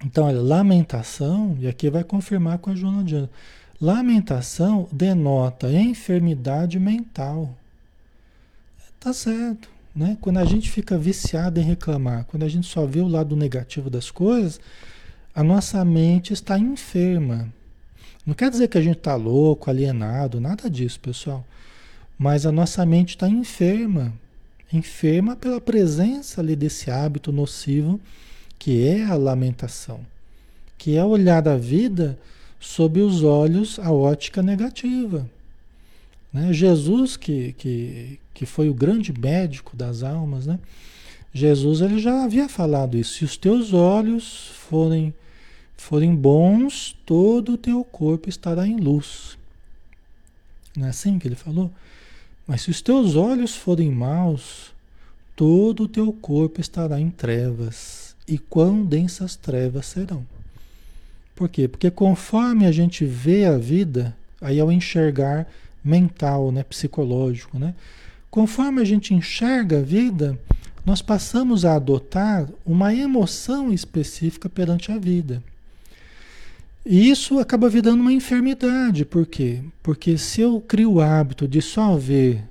Então, olha, lamentação, e aqui vai confirmar com a Joana de Lamentação denota enfermidade mental. Tá certo, né? Quando a gente fica viciado em reclamar, quando a gente só vê o lado negativo das coisas, a nossa mente está enferma. Não quer dizer que a gente está louco, alienado, nada disso, pessoal. Mas a nossa mente está enferma. Enferma pela presença ali desse hábito nocivo que é a lamentação, que é olhar a vida sob os olhos, a ótica negativa. Né? Jesus, que, que, que foi o grande médico das almas, né? Jesus ele já havia falado isso. Se os teus olhos forem, forem bons, todo o teu corpo estará em luz. Não é assim que ele falou? Mas se os teus olhos forem maus, todo o teu corpo estará em trevas e quão densas trevas serão. Por quê? Porque conforme a gente vê a vida, aí é o enxergar mental, né, psicológico, né? Conforme a gente enxerga a vida, nós passamos a adotar uma emoção específica perante a vida. E isso acaba virando uma enfermidade. Por quê? Porque se eu crio o hábito de só ver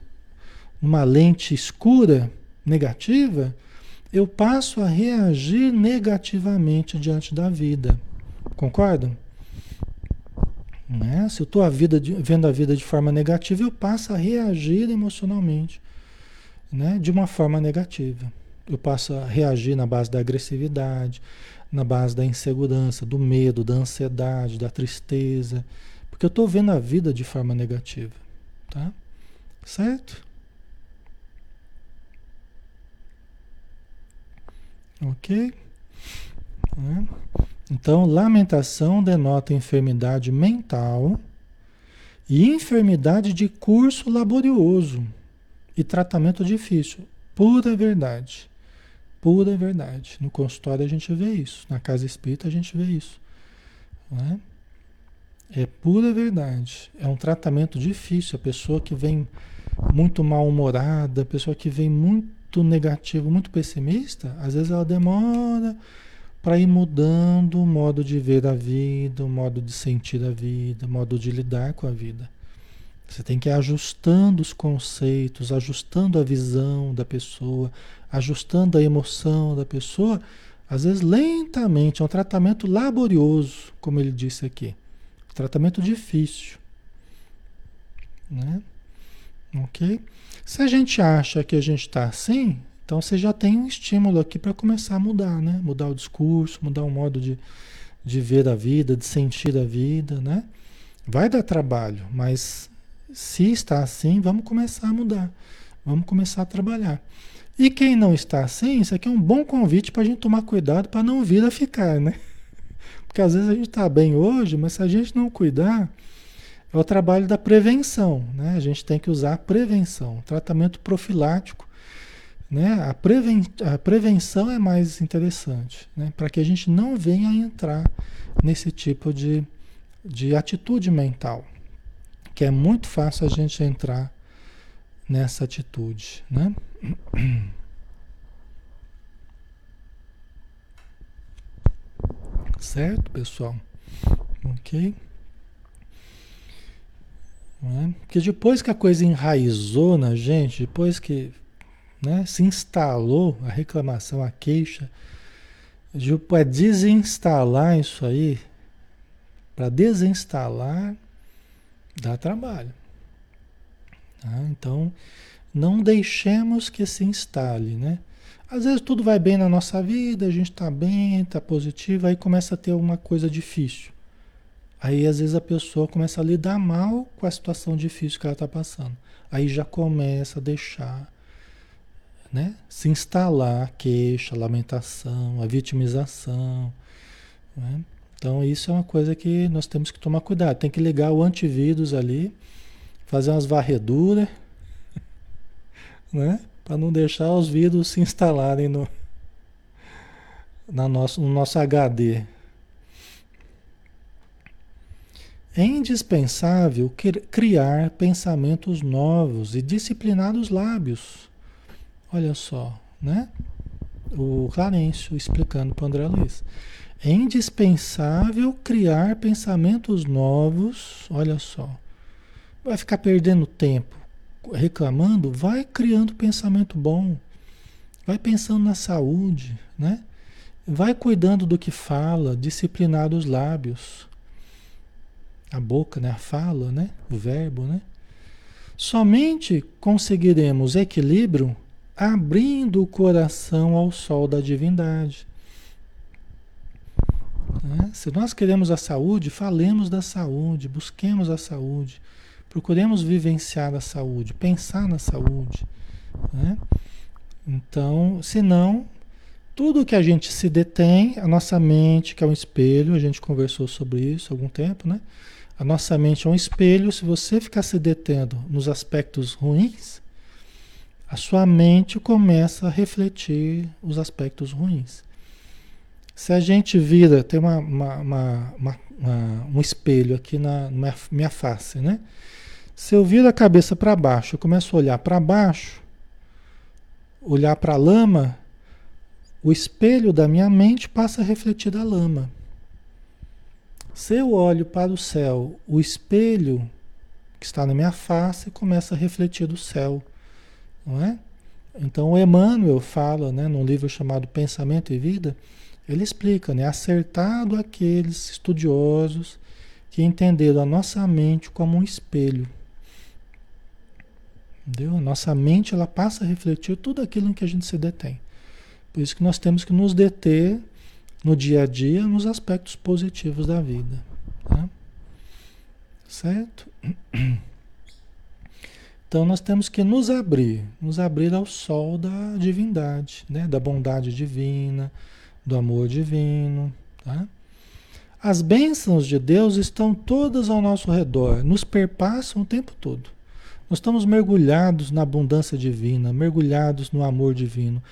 uma lente escura, negativa, eu passo a reagir negativamente diante da vida. Concordam? Né? Se eu estou vendo a vida de forma negativa, eu passo a reagir emocionalmente né? de uma forma negativa. Eu passo a reagir na base da agressividade, na base da insegurança, do medo, da ansiedade, da tristeza, porque eu estou vendo a vida de forma negativa. Tá? Certo? Ok? Né? Então, lamentação denota enfermidade mental e enfermidade de curso laborioso e tratamento difícil. Pura verdade. Pura verdade. No consultório a gente vê isso. Na casa espírita a gente vê isso. Né? É pura verdade. É um tratamento difícil. A pessoa que vem muito mal-humorada, a pessoa que vem muito muito negativo, muito pessimista, às vezes ela demora para ir mudando o modo de ver a vida, o modo de sentir a vida, o modo de lidar com a vida. Você tem que ir ajustando os conceitos, ajustando a visão da pessoa, ajustando a emoção da pessoa, às vezes lentamente, é um tratamento laborioso, como ele disse aqui. Tratamento difícil. Né? Ok? Se a gente acha que a gente está assim, então você já tem um estímulo aqui para começar a mudar, né? Mudar o discurso, mudar o modo de, de ver a vida, de sentir a vida, né? Vai dar trabalho, mas se está assim, vamos começar a mudar. Vamos começar a trabalhar. E quem não está assim, isso aqui é um bom convite para a gente tomar cuidado para não vir a ficar, né? Porque às vezes a gente está bem hoje, mas se a gente não cuidar, é o trabalho da prevenção, né? A gente tem que usar a prevenção, tratamento profilático, né? A, preven a prevenção é mais interessante, né? Para que a gente não venha entrar nesse tipo de, de atitude mental, que é muito fácil a gente entrar nessa atitude, né? Certo, pessoal? Ok? É? Porque depois que a coisa enraizou na gente, depois que né, se instalou a reclamação, a queixa, para desinstalar isso aí, para desinstalar, dá trabalho. Tá? Então, não deixemos que se instale, né? Às vezes tudo vai bem na nossa vida, a gente está bem, está positivo, aí começa a ter uma coisa difícil. Aí às vezes a pessoa começa a lidar mal com a situação difícil que ela está passando. Aí já começa a deixar, né? Se instalar a queixa, a lamentação, a vitimização. Né? Então isso é uma coisa que nós temos que tomar cuidado. Tem que ligar o antivírus ali fazer umas varreduras, né? Para não deixar os vírus se instalarem no, na nosso, no nosso HD. É indispensável criar pensamentos novos e disciplinar os lábios. Olha só, né? O Clarencio explicando para o André Luiz. É indispensável criar pensamentos novos, olha só, vai ficar perdendo tempo reclamando, vai criando pensamento bom. Vai pensando na saúde, né? Vai cuidando do que fala, disciplinar os lábios. A boca, né? A fala, né? O verbo, né? Somente conseguiremos equilíbrio abrindo o coração ao sol da divindade. Né? Se nós queremos a saúde, falemos da saúde, busquemos a saúde. Procuremos vivenciar a saúde, pensar na saúde. Né? Então, senão, tudo que a gente se detém, a nossa mente, que é um espelho, a gente conversou sobre isso há algum tempo, né? A nossa mente é um espelho, se você ficar se detendo nos aspectos ruins, a sua mente começa a refletir os aspectos ruins. Se a gente vira, tem uma, uma, uma, um espelho aqui na, na minha face, né? Se eu viro a cabeça para baixo, eu começo a olhar para baixo, olhar para a lama, o espelho da minha mente passa a refletir da lama. Se eu olho para o céu, o espelho que está na minha face começa a refletir do céu, não é? Então o Emmanuel fala, né, num livro chamado Pensamento e Vida, ele explica, né, acertado aqueles estudiosos que entenderam a nossa mente como um espelho Entendeu? A nossa mente ela passa a refletir tudo aquilo em que a gente se detém. Por isso que nós temos que nos deter no dia a dia nos aspectos positivos da vida. Tá? Certo? Então nós temos que nos abrir, nos abrir ao sol da divindade, né? da bondade divina, do amor divino. Tá? As bênçãos de Deus estão todas ao nosso redor, nos perpassam o tempo todo. Nós estamos mergulhados na abundância divina, mergulhados no amor divino,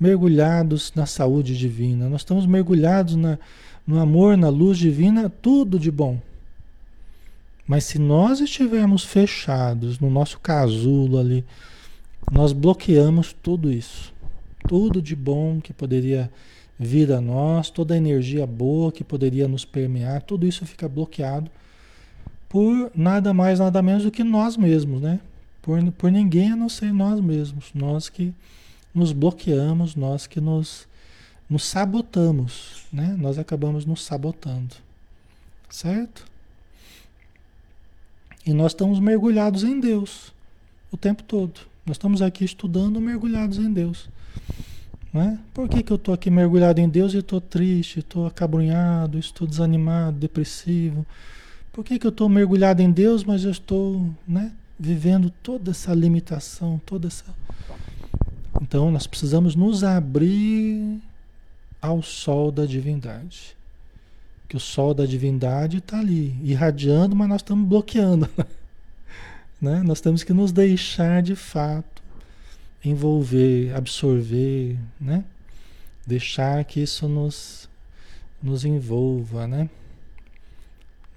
mergulhados na saúde divina, nós estamos mergulhados na, no amor, na luz divina, tudo de bom. Mas se nós estivermos fechados no nosso casulo ali, nós bloqueamos tudo isso. Tudo de bom que poderia vir a nós, toda a energia boa que poderia nos permear, tudo isso fica bloqueado por nada mais, nada menos do que nós mesmos, né? Por, por ninguém a não ser nós mesmos. Nós que nos bloqueamos, nós que nos, nos sabotamos, né? Nós acabamos nos sabotando, certo? E nós estamos mergulhados em Deus o tempo todo. Nós estamos aqui estudando mergulhados em Deus. Né? Por que, que eu estou aqui mergulhado em Deus e estou triste, estou acabrunhado, estou desanimado, depressivo? Por que, que eu estou mergulhado em Deus, mas eu estou né, vivendo toda essa limitação, toda essa. Então nós precisamos nos abrir ao sol da divindade. Que o sol da divindade está ali, irradiando, mas nós estamos bloqueando. né? Nós temos que nos deixar de fato envolver, absorver, né? Deixar que isso nos, nos envolva, né?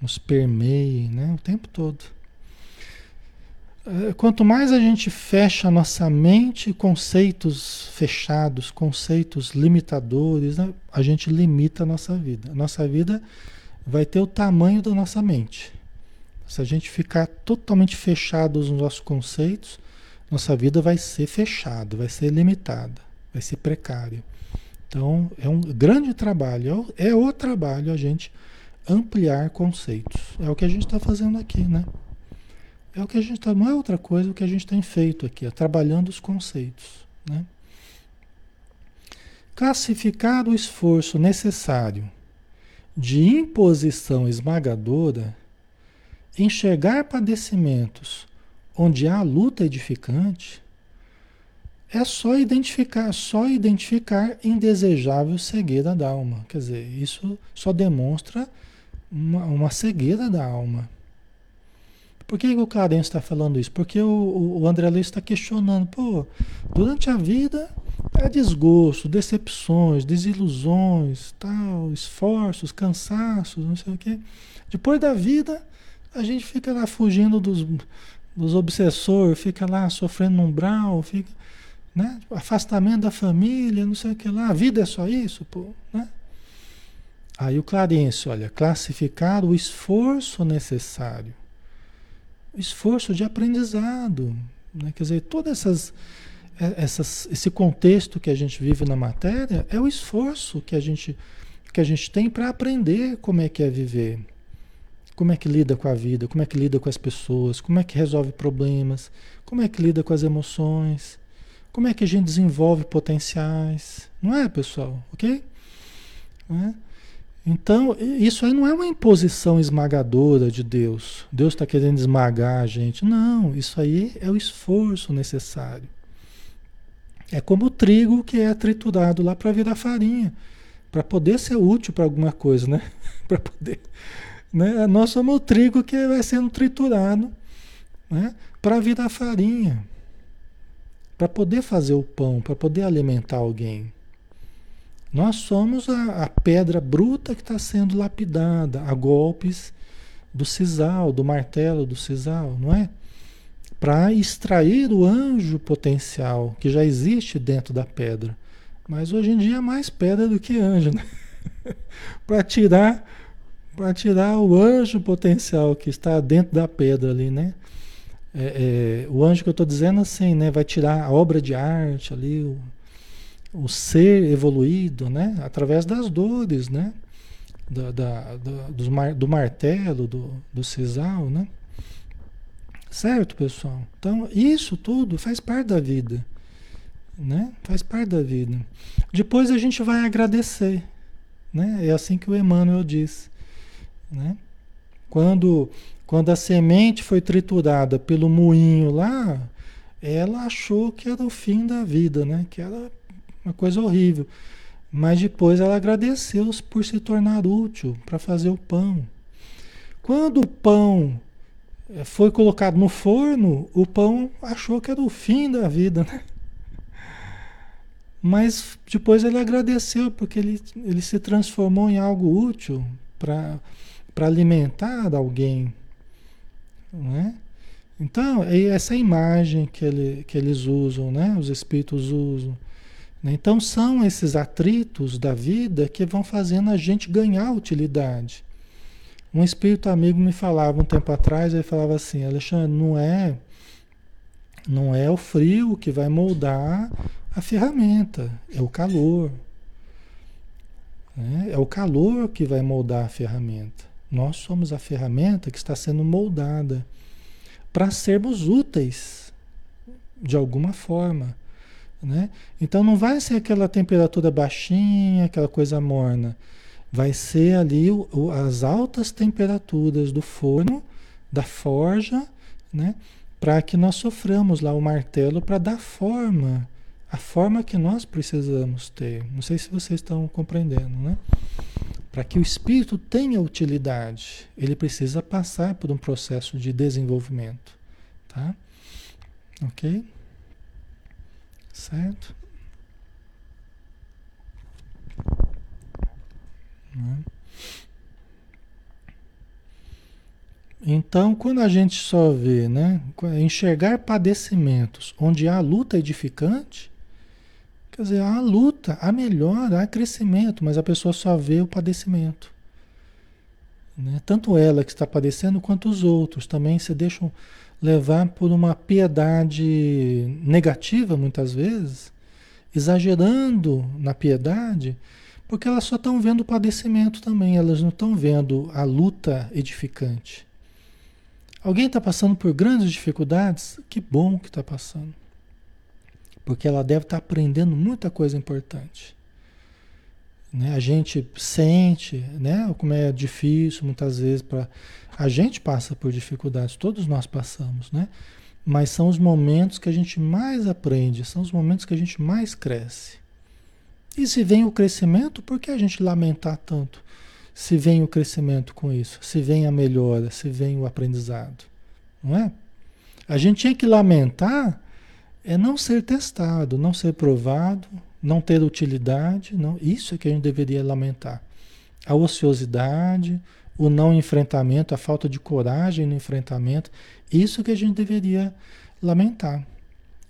Nos permeie, né? O tempo todo. É, quanto mais a gente fecha a nossa mente, conceitos fechados, conceitos limitadores, né? a gente limita a nossa vida. A nossa vida vai ter o tamanho da nossa mente. Se a gente ficar totalmente fechado nos nossos conceitos, nossa vida vai ser fechada, vai ser limitada, vai ser precária. Então, é um grande trabalho, é o trabalho a gente ampliar conceitos. É o que a gente está fazendo aqui, né? É o que a gente está, não é outra coisa o que a gente tem feito aqui, é trabalhando os conceitos. Né? Classificar o esforço necessário de imposição esmagadora, enxergar padecimentos onde há luta edificante, é só identificar, só identificar indesejável cegueira da alma. Quer dizer, isso só demonstra uma, uma cegueira da alma. Por que, o Clarence está falando isso? Porque o, o André Luiz está questionando, pô, durante a vida é desgosto, decepções, desilusões, tal, esforços, cansaços, não sei o quê. Depois da vida, a gente fica lá fugindo dos, dos obsessores, fica lá sofrendo no umbral, fica, né? Afastamento da família, não sei o que lá. A vida é só isso, pô, né? Aí o Clarence, olha, classificar o esforço necessário esforço de aprendizado. Né? Quer dizer, todo essas, é, essas, esse contexto que a gente vive na matéria é o esforço que a gente, que a gente tem para aprender como é que é viver. Como é que lida com a vida, como é que lida com as pessoas, como é que resolve problemas, como é que lida com as emoções, como é que a gente desenvolve potenciais. Não é, pessoal? Ok? Não é? Então, isso aí não é uma imposição esmagadora de Deus. Deus está querendo esmagar a gente. Não, isso aí é o esforço necessário. É como o trigo que é triturado lá para virar farinha, para poder ser útil para alguma coisa, né? para poder, né? Nós somos o trigo que vai sendo triturado, né? Para virar farinha, para poder fazer o pão, para poder alimentar alguém. Nós somos a, a pedra bruta que está sendo lapidada a golpes do sisal, do martelo do sisal, não é? Para extrair o anjo potencial que já existe dentro da pedra. Mas hoje em dia é mais pedra do que anjo, né? para tirar para tirar o anjo potencial que está dentro da pedra ali, né? É, é, o anjo que eu estou dizendo assim, né? Vai tirar a obra de arte ali, o, o ser evoluído, né? Através das dores, né? Da, da, do, mar, do martelo, do, do sisal, né? Certo, pessoal? Então, isso tudo faz parte da vida, né? Faz parte da vida. Depois a gente vai agradecer, né? É assim que o Emmanuel diz, né? Quando, quando a semente foi triturada pelo moinho lá, ela achou que era o fim da vida, né? Que era uma coisa horrível. Mas depois ela agradeceu por se tornar útil para fazer o pão. Quando o pão eh, foi colocado no forno, o pão achou que era o fim da vida, né? Mas depois ele agradeceu porque ele, ele se transformou em algo útil para alimentar alguém. Não é? Então, é essa imagem que, ele, que eles usam, né? os espíritos usam. Né? Então são esses atritos da vida que vão fazendo a gente ganhar utilidade. Um espírito amigo me falava um tempo atrás, ele falava assim, Alexandre, não é não é o frio que vai moldar a ferramenta, é o calor. Né? É o calor que vai moldar a ferramenta. Nós somos a ferramenta que está sendo moldada para sermos úteis de alguma forma Né? Então não vai ser aquela temperatura baixinha, aquela coisa morna. Vai ser ali o, o, as altas temperaturas do forno, da forja, né? para que nós soframos lá o martelo para dar forma, a forma que nós precisamos ter. Não sei se vocês estão compreendendo, né? Para que o espírito tenha utilidade, ele precisa passar por um processo de desenvolvimento, tá? Ok? Certo? Né? Então, quando a gente só vê, né, enxergar padecimentos onde há luta edificante, quer dizer, há luta, há melhora, há crescimento, mas a pessoa só vê o padecimento. Né? Tanto ela que está padecendo, quanto os outros também se deixam levar por uma piedade negativa, muitas vezes, exagerando na piedade, porque elas só estão vendo o padecimento também, elas não estão vendo a luta edificante. Alguém está passando por grandes dificuldades? Que bom que está passando. Porque ela deve estar tá aprendendo muita coisa importante. Né? A gente sente né? como é difícil muitas vezes para a gente passa por dificuldades, todos nós passamos, né? Mas são os momentos que a gente mais aprende, são os momentos que a gente mais cresce. E se vem o crescimento, por que a gente lamentar tanto? Se vem o crescimento com isso, se vem a melhora, se vem o aprendizado, não é? A gente tinha que lamentar é não ser testado, não ser provado, não ter utilidade, não. Isso é que a gente deveria lamentar. A ociosidade, o não enfrentamento, a falta de coragem no enfrentamento, isso que a gente deveria lamentar.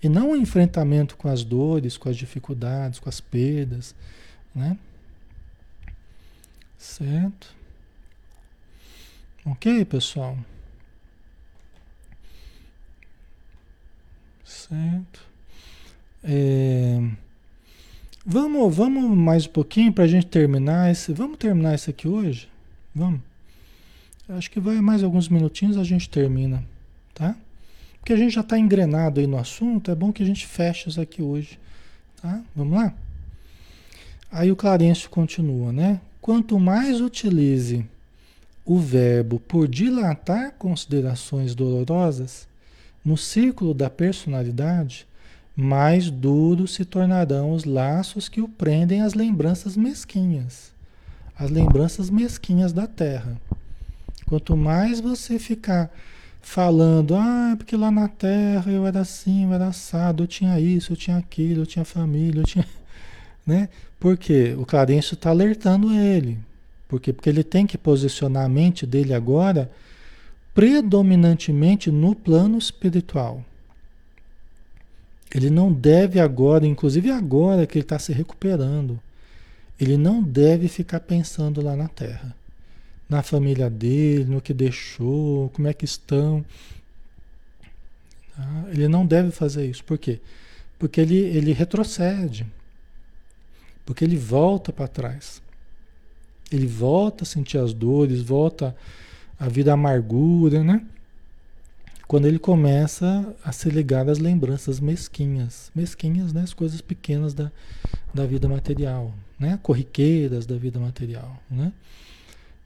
E não o enfrentamento com as dores, com as dificuldades, com as perdas, né? Certo? Ok, pessoal? Certo. É... Vamos, vamos mais um pouquinho para a gente terminar esse. Vamos terminar isso aqui hoje? Vamos. Acho que vai mais alguns minutinhos a gente termina, tá? Porque a gente já está engrenado aí no assunto, é bom que a gente feche isso aqui hoje, tá? Vamos lá? Aí o Clarencio continua, né? Quanto mais utilize o verbo por dilatar considerações dolorosas no círculo da personalidade, mais duros se tornarão os laços que o prendem às lembranças mesquinhas, as lembranças mesquinhas da terra. Quanto mais você ficar falando, ah, é porque lá na Terra eu era assim, eu era assado, eu tinha isso, eu tinha aquilo, eu tinha família, eu tinha. Né? Porque o Clarencio está alertando ele. Por quê? Porque ele tem que posicionar a mente dele agora predominantemente no plano espiritual. Ele não deve agora, inclusive agora que ele está se recuperando, ele não deve ficar pensando lá na Terra na família dele, no que deixou, como é que estão. Tá? Ele não deve fazer isso. Por quê? Porque ele, ele retrocede. Porque ele volta para trás. Ele volta a sentir as dores, volta a vida amargura, né? Quando ele começa a se ligar às lembranças mesquinhas. Mesquinhas, né? As coisas pequenas da, da vida material, né? Corriqueiras da vida material, né?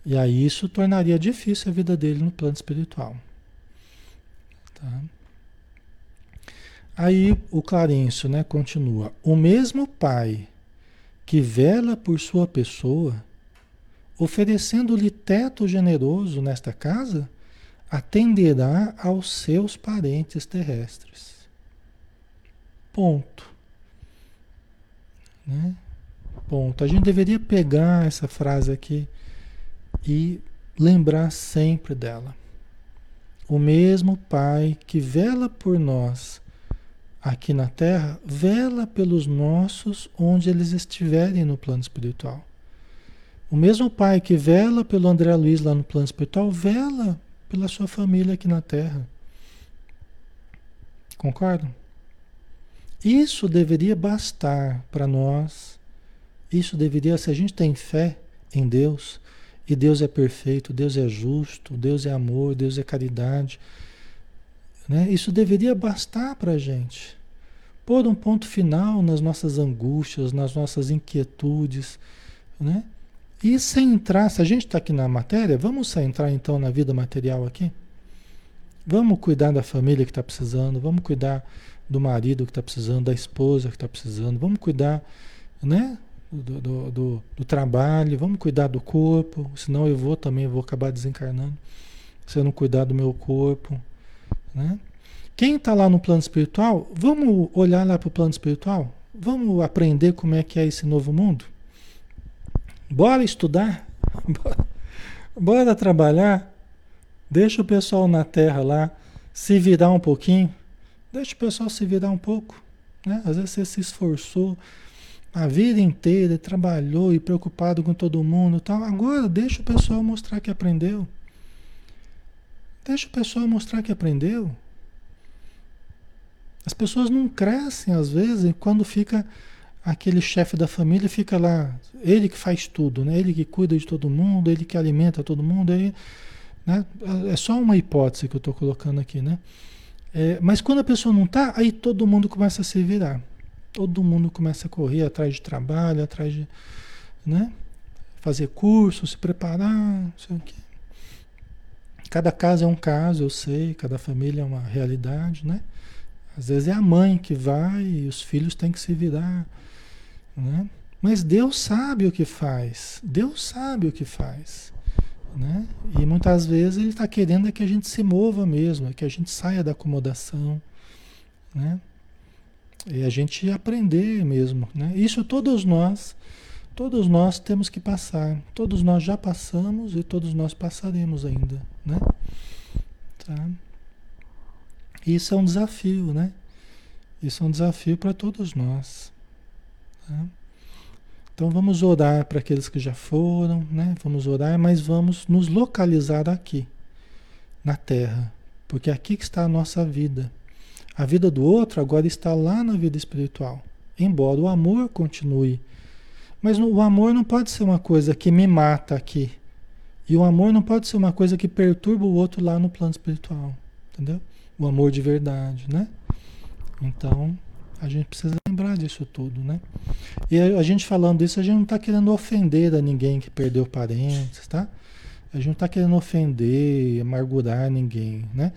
E aí isso tornaria difícil a vida dele no plano espiritual. Tá? Aí o Clarencio né, continua. O mesmo pai que vela por sua pessoa, oferecendo-lhe teto generoso nesta casa, atenderá aos seus parentes terrestres. Ponto. Né? Ponto. A gente deveria pegar essa frase aqui e lembrar sempre dela. O mesmo Pai que vela por nós aqui na Terra, vela pelos nossos onde eles estiverem no plano espiritual. O mesmo Pai que vela pelo André Luiz lá no plano espiritual, vela pela sua família aqui na Terra. Concordam? Isso deveria bastar para nós. Isso deveria, se a gente tem fé em Deus, e Deus é perfeito, Deus é justo, Deus é amor, Deus é caridade. Né? Isso deveria bastar para a gente. pôr um ponto final nas nossas angústias, nas nossas inquietudes, né? E centrar, se a gente está aqui na matéria, vamos centrar então na vida material aqui? Vamos cuidar da família que está precisando, vamos cuidar do marido que está precisando, da esposa que está precisando, vamos cuidar né, do, do, do, do, trabalho, vamos cuidar do corpo, senão eu vou também, vou acabar desencarnando, se eu não cuidar do meu corpo. Né? Quem está lá no plano espiritual, vamos olhar lá para o plano espiritual? Vamos aprender como é que é esse novo mundo? Bora estudar? Bora, bora trabalhar? Deixa o pessoal na Terra lá se virar um pouquinho. Deixa o pessoal se virar um pouco. Né? Às vezes você se esforçou a vida inteira, trabalhou e preocupado com todo mundo. Tal. Agora deixa o pessoal mostrar que aprendeu. Deixa o pessoal mostrar que aprendeu. As pessoas não crescem às vezes quando fica aquele chefe da família fica lá, ele que faz tudo, né? Ele que cuida de todo mundo, ele que alimenta todo mundo, ele, né? É só uma hipótese que eu estou colocando aqui, né? É, mas quando a pessoa não está, aí todo mundo começa a se virar. Todo mundo começa a correr atrás de trabalho, atrás de, né? Fazer curso, se preparar, não sei o quê. Cada caso é um caso, eu sei, cada família é uma realidade, né? Às vezes é a mãe que vai e os filhos têm que se virar. Né? Mas Deus sabe o que faz. Deus sabe o que faz. Né? E muitas vezes Ele está querendo é que a gente se mova mesmo, é que a gente saia da acomodação. Né? E a gente aprender mesmo. Né? Isso todos nós, todos nós temos que passar. Todos nós já passamos e todos nós passaremos ainda. Né? Tá? Isso é um desafio, né? Isso é um desafio para todos nós. Tá? Então vamos orar para aqueles que já foram, né? Vamos orar, mas vamos nos localizar aqui, na Terra, porque é aqui que está a nossa vida. A vida do outro agora está lá na vida espiritual, embora o amor continue. Mas o amor não pode ser uma coisa que me mata aqui. E o amor não pode ser uma coisa que perturba o outro lá no plano espiritual. Entendeu? O amor de verdade, né? Então, a gente precisa lembrar disso tudo, né? E a, gente falando isso, a gente não está querendo ofender a ninguém que perdeu parentes, tá? A gente não está querendo ofender, amargurar ninguém, né?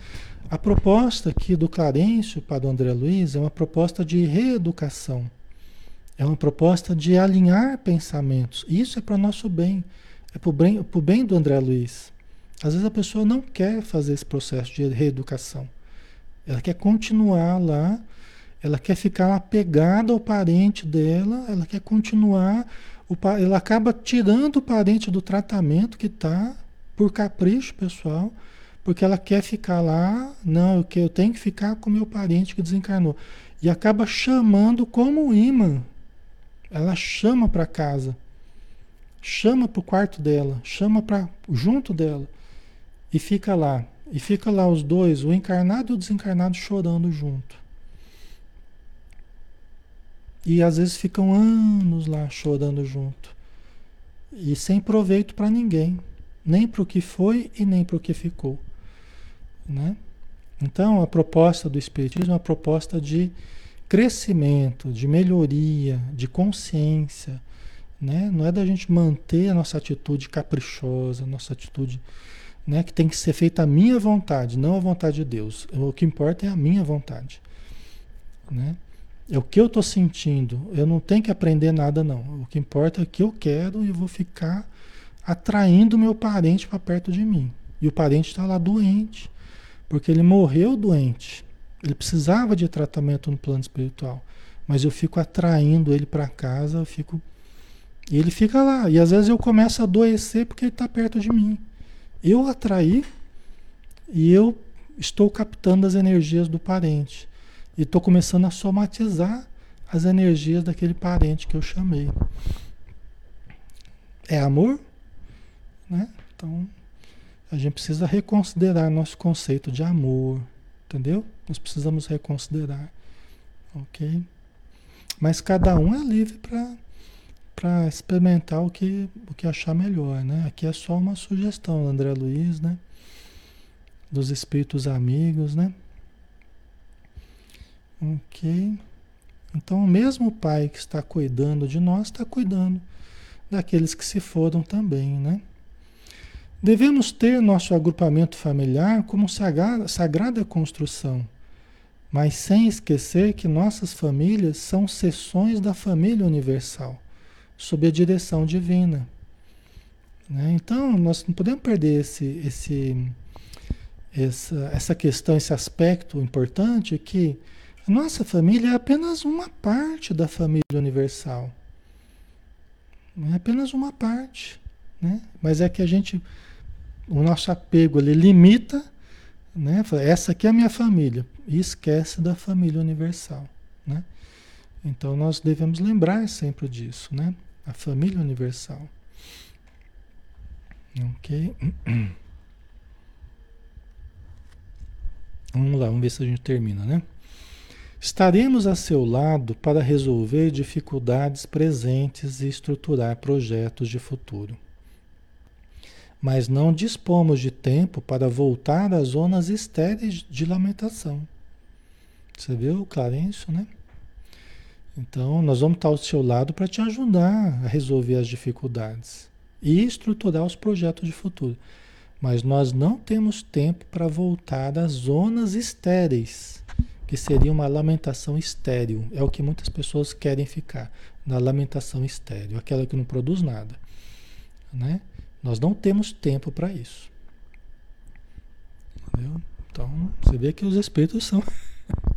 A proposta aqui do Clarencio para o André Luiz é uma proposta de reeducação. É uma proposta de alinhar pensamentos. Isso é para o nosso bem. É para o bem, bem do André Luiz. Às vezes a pessoa não quer fazer esse processo de reeducação. Ela quer continuar lá ela quer ficar apegada ao parente dela, ela quer continuar, ela acaba tirando o parente do tratamento que está, por capricho pessoal, porque ela quer ficar lá, não, eu, tenho que ficar com meu parente que desencarnou. E acaba chamando como imã. Ela chama para casa, chama para o quarto dela, chama para junto dela e fica lá. E fica lá os dois, o encarnado e o desencarnado chorando junto. E às vezes ficam anos lá chorando junto. E sem proveito para ninguém, nem para o que foi e nem para o que ficou. Né? Então, a proposta do Espiritismo é uma proposta de crescimento, de melhoria, de consciência. Né? Não é da gente manter a nossa atitude caprichosa, a nossa atitude né, que tem que ser feita a minha vontade, não a vontade de Deus. O que importa é a minha vontade. Né? É o que eu estou sentindo. Eu não tenho que aprender nada, não. O que importa é o que eu quero e eu vou ficar atraindo meu parente para perto de mim. E o parente está lá doente, porque ele morreu doente. Ele precisava de tratamento no plano espiritual. Mas eu fico atraindo ele para casa, eu fico. E ele fica lá. E às vezes eu começo a adoecer porque ele está perto de mim. Eu atraí e eu estou captando as energias do parente. E estou começando a somatizar as energias daquele parente que eu chamei. É amor? Né? Então, a gente precisa reconsiderar nosso conceito de amor, entendeu? Nós precisamos reconsiderar, ok? Mas cada um é livre para experimentar o que, o que achar melhor, né? Aqui é só uma sugestão, André Luiz, né? Dos espíritos amigos, né? Ok. Então, o mesmo Pai que está cuidando de nós está cuidando daqueles que se foram também, né? Devemos ter nosso agrupamento familiar como sagrada, sagrada construção, mas sem esquecer que nossas famílias são seções da família universal, sob a direção divina. Né? Então, nós não podemos perder esse, esse, essa, essa questão, esse aspecto importante que a nossa família é apenas uma parte da família universal. É apenas uma parte. Né? Mas é que a gente o nosso apego ele limita, né? Essa aqui é a minha família e esquece da família universal, né? Então nós devemos lembrar sempre disso, né? A família universal. Ok? Vamos lá, vamos ver se a gente termina, né? Estaremos a seu lado para resolver dificuldades presentes e estruturar projetos de futuro mas não dispomos de tempo para voltar às zonas estéreis de lamentação. Você viu, Clarencio, né? Então, nós vamos estar ao seu lado para te ajudar a resolver as dificuldades e estruturar os projetos de futuro. Mas nós não temos tempo para voltar às zonas estéreis, que seria uma lamentação estéril. É o que muitas pessoas querem ficar, na lamentação estéril, aquela que não produz nada. Né? Nós não temos tempo para isso. Entendeu? Então, você vê que os espíritos são.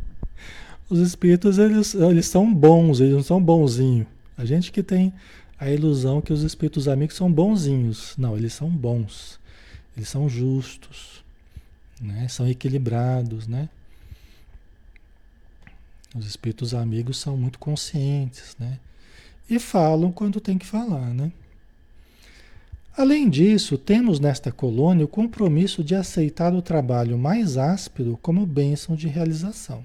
os espíritos, eles, eles são bons, eles não são bonzinhos. A gente que tem a ilusão que os espíritos amigos são bonzinhos. Não, eles são bons. Eles são justos. Né? São equilibrados, né? Os espíritos amigos são muito conscientes, né? E falam quando tem que falar, né? Além disso, temos nesta colônia o compromisso de aceitar o trabalho mais áspero como bênção de realização,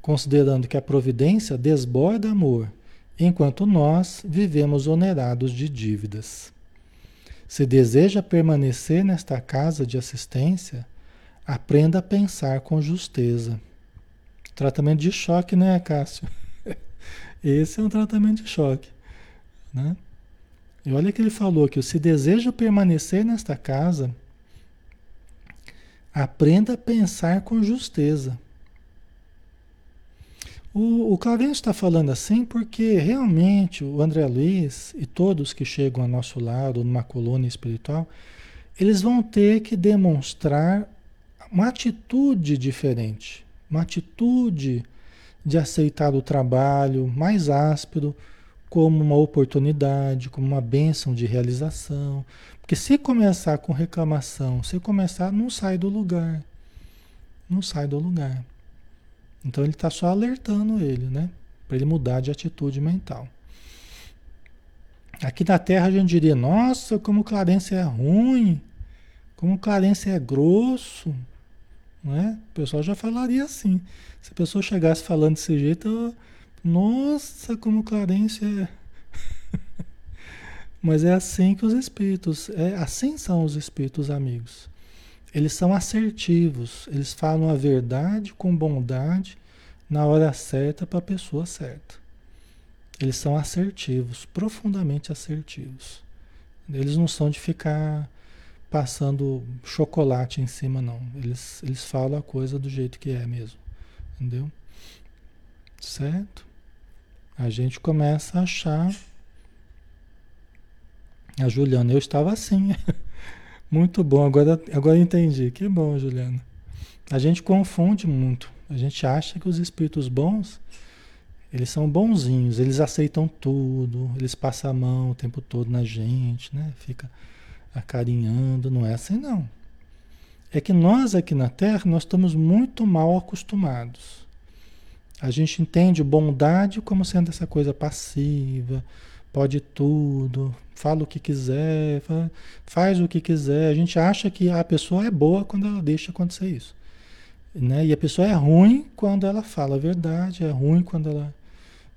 considerando que a providência desborda amor, enquanto nós vivemos onerados de dívidas. Se deseja permanecer nesta casa de assistência, aprenda a pensar com justeza. Tratamento de choque, né, Cássio? Esse é um tratamento de choque, né? E olha que ele falou que se deseja permanecer nesta casa, aprenda a pensar com justeza. O, o está falando assim porque realmente o André Luiz e todos que chegam ao nosso lado numa colônia espiritual, eles vão ter que demonstrar uma atitude diferente, uma atitude de aceitar o trabalho mais áspero, como uma oportunidade, como uma bênção de realização. Porque se começar com reclamação, se começar, não sai do lugar. Não sai do lugar. Então ele está só alertando ele, né? Para ele mudar de atitude mental. Aqui na Terra a gente diria, nossa, como Clarence é ruim, como Clarence é grosso, né? O pessoal já falaria assim. Se a pessoa chegasse falando desse jeito, eu nossa, como Clarence é. Mas é assim que os espíritos, é assim são os espíritos amigos. Eles são assertivos, eles falam a verdade com bondade na hora certa para a pessoa certa. Eles são assertivos, profundamente assertivos. Eles não são de ficar passando chocolate em cima, não. Eles, eles falam a coisa do jeito que é mesmo. Entendeu? Certo? A gente começa a achar. A Juliana, eu estava assim. muito bom, agora, agora entendi. Que bom, Juliana. A gente confunde muito. A gente acha que os espíritos bons, eles são bonzinhos, eles aceitam tudo, eles passam a mão o tempo todo na gente, né? Fica acarinhando, não é assim não. É que nós aqui na Terra, nós estamos muito mal acostumados. A gente entende bondade como sendo essa coisa passiva, pode tudo, fala o que quiser, faz o que quiser. A gente acha que a pessoa é boa quando ela deixa acontecer isso. Né? E a pessoa é ruim quando ela fala a verdade, é ruim quando ela,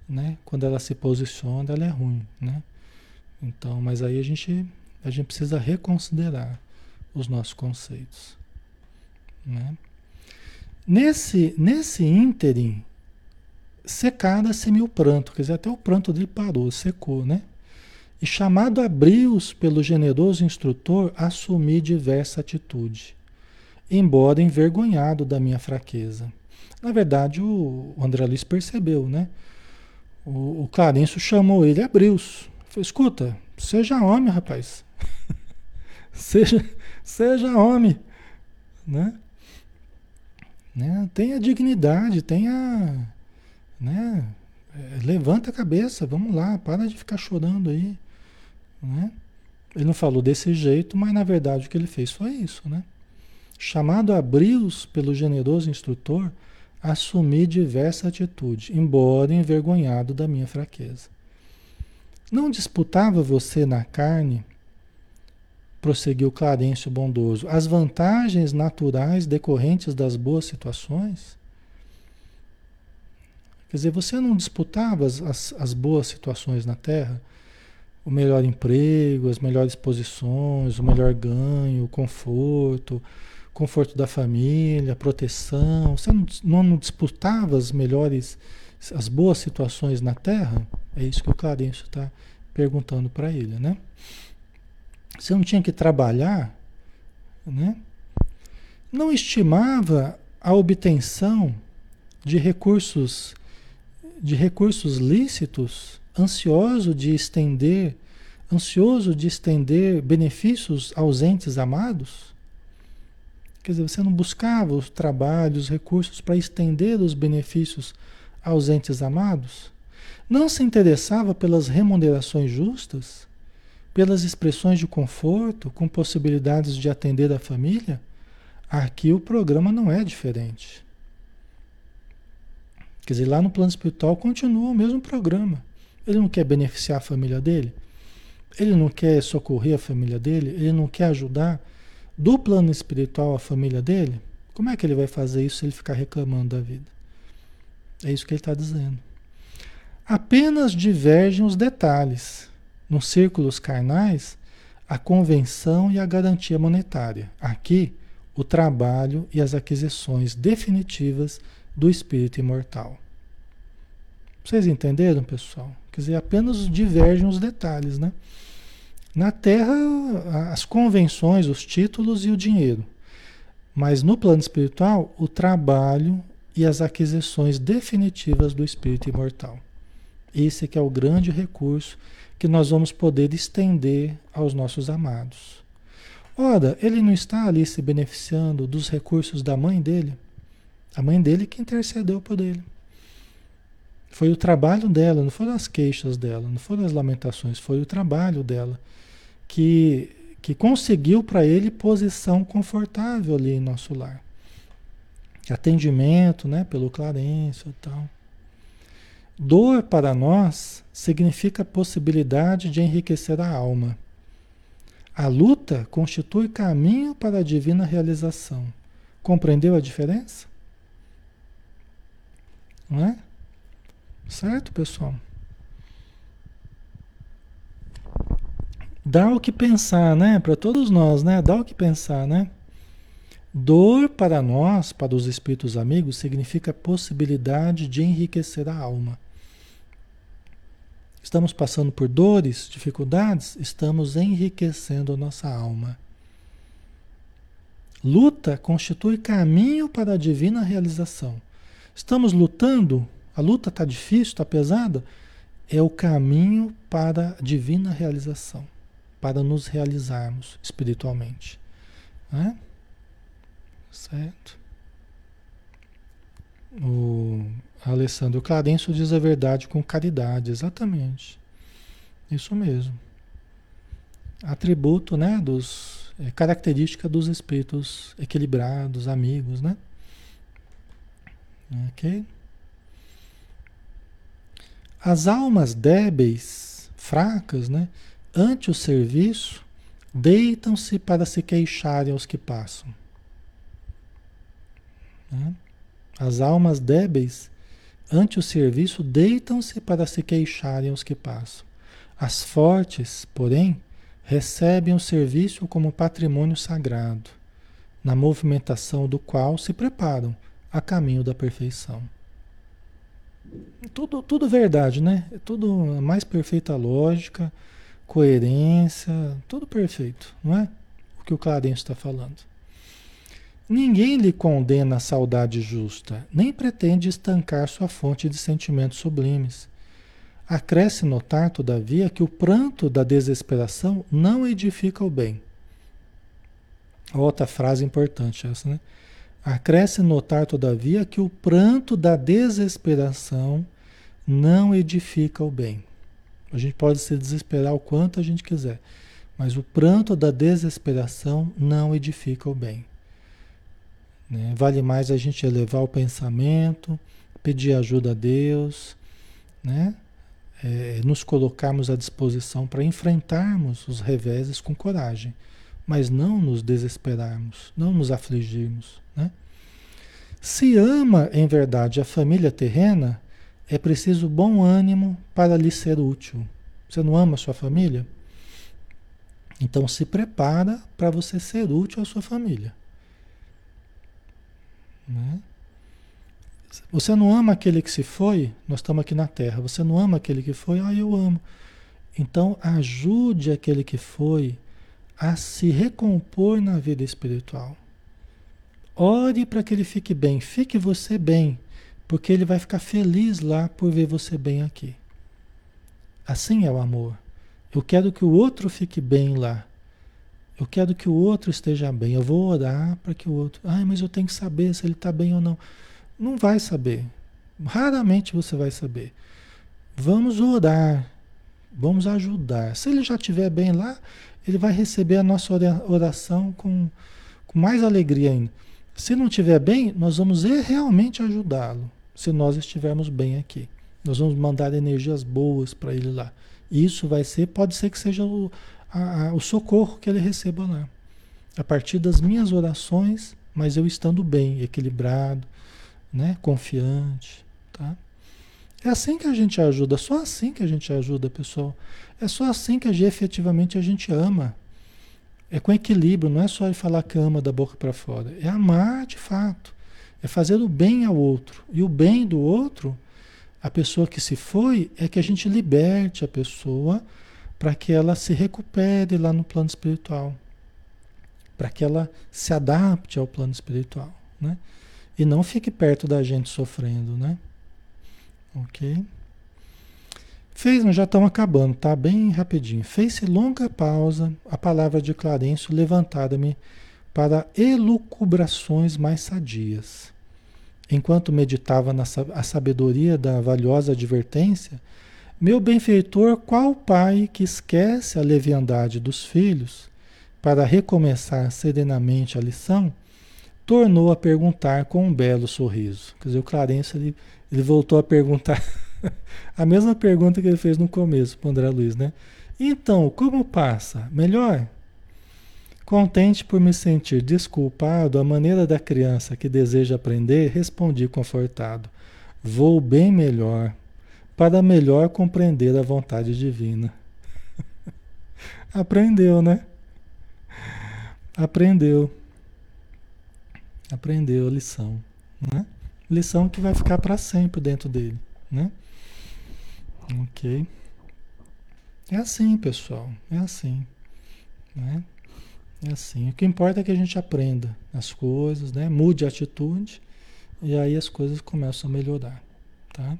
né? quando ela se posiciona, ela é ruim. Né? Então, mas aí a gente, a gente precisa reconsiderar os nossos conceitos. Né? Nesse, nesse ínterim, secada-se-me o pranto, quer dizer, até o pranto dele parou, secou, né? E chamado a brios pelo generoso instrutor, assumi diversa atitude, embora envergonhado da minha fraqueza. Na verdade, o André Luiz percebeu, né? O, o Clarencio chamou ele a brios. Falei, escuta, seja homem, rapaz. seja, seja homem, né? né? Tenha dignidade, tenha, né? É, levanta a cabeça, vamos lá, para de ficar chorando aí. Né? Ele não falou desse jeito, mas na verdade o que ele fez foi isso. Né? Chamado a brios pelo generoso instrutor, assumi diversa atitude, embora envergonhado da minha fraqueza. Não disputava você na carne, prosseguiu Clarencio bondoso, as vantagens naturais decorrentes das boas situações? Quer dizer, você não disputava as, as, as boas situações na Terra? o melhor emprego, as melhores posições, o melhor ganho, o conforto, conforto da família, proteção. Você não, não disputava as melhores, as boas situações na Terra? É isso que o Clarencio está perguntando para ele, né? Você não tinha que trabalhar, né? Não estimava a obtenção de recursos de recursos lícitos ansioso de estender, ansioso de estender benefícios aos entes amados? Quer dizer, você não buscava os trabalhos, os recursos para estender os benefícios aos entes amados? Não se interessava pelas remunerações justas? Pelas expressões de conforto, com possibilidades de atender a família? Aqui o programa não é diferente. Quer dizer, lá no plano espiritual continua o mesmo programa. Ele não quer beneficiar a família dele? Ele não quer socorrer a família dele? Ele não quer ajudar do plano espiritual a família dele? Como é que ele vai fazer isso se ele ficar reclamando da vida? É isso que ele está dizendo. Apenas divergem os detalhes. Nos círculos carnais, a convenção e a garantia monetária. Aqui, o trabalho e as aquisições definitivas do espírito imortal. Vocês entenderam, pessoal? Quer dizer, apenas divergem os detalhes, né? Na Terra, as convenções, os títulos e o dinheiro. Mas no plano espiritual, o trabalho e as aquisições definitivas do espírito imortal. Esse que é o grande recurso que nós vamos poder estender aos nossos amados. Ora, ele não está ali se beneficiando dos recursos da mãe dele? A mãe dele que intercedeu por ele. Foi o trabalho dela, não foram as queixas dela, não foram as lamentações, foi o trabalho dela que, que conseguiu para ele posição confortável ali em nosso lar. Atendimento, né, pelo Clarencio e tal. Dor para nós significa possibilidade de enriquecer a alma. A luta constitui caminho para a divina realização. Compreendeu a diferença? Não é? Certo, pessoal? Dá o que pensar, né? Para todos nós, né? Dá o que pensar, né? Dor para nós, para os espíritos amigos, significa possibilidade de enriquecer a alma. Estamos passando por dores, dificuldades, estamos enriquecendo a nossa alma. Luta constitui caminho para a divina realização. Estamos lutando a luta está difícil, está pesada, é o caminho para a divina realização, para nos realizarmos espiritualmente. Né? Certo? O Alessandro Clarencio diz a verdade com caridade, exatamente. Isso mesmo. Atributo, né, dos é, característica dos espíritos equilibrados, amigos, né? OK? As almas débeis, fracas, né, ante o serviço, deitam-se para se queixarem aos que passam. Né? As almas débeis, ante o serviço, deitam-se para se queixarem aos que passam. As fortes, porém, recebem o serviço como patrimônio sagrado, na movimentação do qual se preparam a caminho da perfeição. Tudo, tudo verdade, né? Tudo a mais perfeita lógica, coerência, tudo perfeito, não é? O que o Clarence está falando. Ninguém lhe condena a saudade justa, nem pretende estancar sua fonte de sentimentos sublimes. Acresce notar, todavia, que o pranto da desesperação não edifica o bem. Outra frase importante essa, né? Acresce notar, todavia, que o pranto da desesperação não edifica o bem. A gente pode se desesperar o quanto a gente quiser, mas o pranto da desesperação não edifica o bem. Né? Vale mais a gente elevar o pensamento, pedir ajuda a Deus, né? É, nos colocarmos à disposição para enfrentarmos os reveses com coragem, mas não nos desesperarmos, não nos afligirmos. Se ama em verdade a família terrena, é preciso bom ânimo para lhe ser útil. Você não ama a sua família? Então se prepara para você ser útil à sua família. Né? Você não ama aquele que se foi? Nós estamos aqui na Terra. Você não ama aquele que foi? Ah, eu amo. Então ajude aquele que foi a se recompor na vida espiritual. Ore para que ele fique bem. Fique você bem, porque ele vai ficar feliz lá por ver você bem aqui. Assim é o amor. Eu quero que o outro fique bem lá. Eu quero que o outro esteja bem. Eu vou orar para que o outro. Ai, mas eu tenho que saber se ele está bem ou não. Não vai saber. Raramente você vai saber. Vamos orar. Vamos ajudar. Se ele já estiver bem lá, ele vai receber a nossa oração com, com mais alegria ainda. Se não estiver bem, nós vamos realmente ajudá-lo. Se nós estivermos bem aqui. Nós vamos mandar energias boas para ele lá. Isso vai ser, pode ser que seja o, a, a, o socorro que ele receba lá. A partir das minhas orações, mas eu estando bem, equilibrado, né? confiante. Tá? É assim que a gente ajuda, só assim que a gente ajuda, pessoal. É só assim que a gente, efetivamente a gente ama. É com equilíbrio, não é só falar que ama da boca para fora. É amar de fato. É fazer o bem ao outro. E o bem do outro, a pessoa que se foi, é que a gente liberte a pessoa para que ela se recupere lá no plano espiritual, para que ela se adapte ao plano espiritual, né? E não fique perto da gente sofrendo, né? Ok? Fez, já estamos acabando, tá? Bem rapidinho. Fez-se longa pausa, a palavra de Clarencio levantada-me para elucubrações mais sadias. Enquanto meditava na a sabedoria da valiosa advertência, meu benfeitor, qual pai que esquece a leviandade dos filhos para recomeçar serenamente a lição, tornou a perguntar com um belo sorriso. Quer dizer, o Clarence ele, ele voltou a perguntar a mesma pergunta que ele fez no começo para André Luiz, né? Então, como passa? Melhor? Contente por me sentir desculpado, à maneira da criança que deseja aprender, respondi confortado: Vou bem melhor para melhor compreender a vontade divina. Aprendeu, né? Aprendeu. Aprendeu a lição, né? Lição que vai ficar para sempre dentro dele, né? OK. É assim, pessoal, é assim, né? É assim. O que importa é que a gente aprenda as coisas, né? Mude a atitude e aí as coisas começam a melhorar, tá?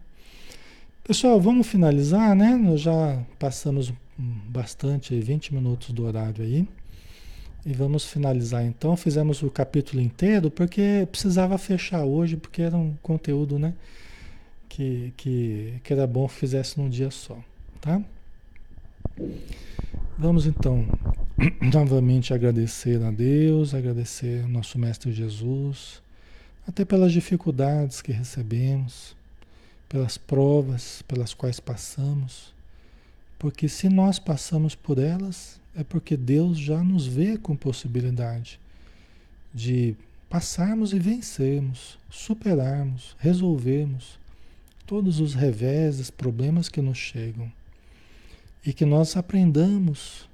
Pessoal, vamos finalizar, né? Nós já passamos bastante, 20 minutos do horário aí. E vamos finalizar então. Fizemos o capítulo inteiro porque precisava fechar hoje, porque era um conteúdo, né? Que, que, que era bom fizesse num dia só, tá? Vamos então novamente agradecer a Deus, agradecer ao nosso Mestre Jesus, até pelas dificuldades que recebemos pelas provas pelas quais passamos, porque se nós passamos por elas, é porque Deus já nos vê com possibilidade de passarmos e vencermos, superarmos, resolvermos todos os reveses, problemas que nos chegam. E que nós aprendamos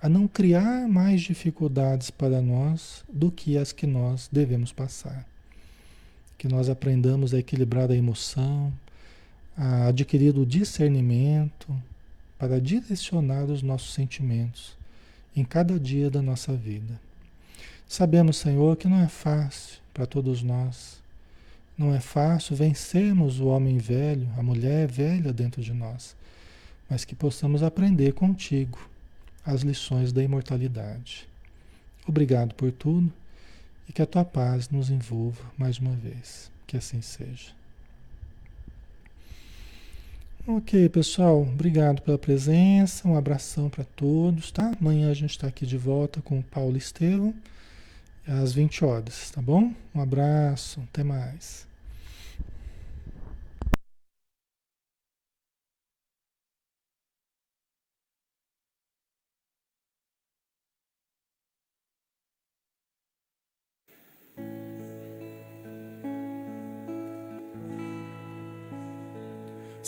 a não criar mais dificuldades para nós do que as que nós devemos passar que nós aprendamos a equilibrar a emoção, adquirido discernimento para direcionar os nossos sentimentos em cada dia da nossa vida. Sabemos, Senhor, que não é fácil para todos nós. Não é fácil vencermos o homem velho, a mulher velha dentro de nós, mas que possamos aprender contigo as lições da imortalidade. Obrigado por tudo e que a tua paz nos envolva mais uma vez. Que assim seja. Ok, pessoal, obrigado pela presença, um abração para todos, tá? Amanhã a gente está aqui de volta com o Paulo Estevam, às 20 horas, tá bom? Um abraço, até mais.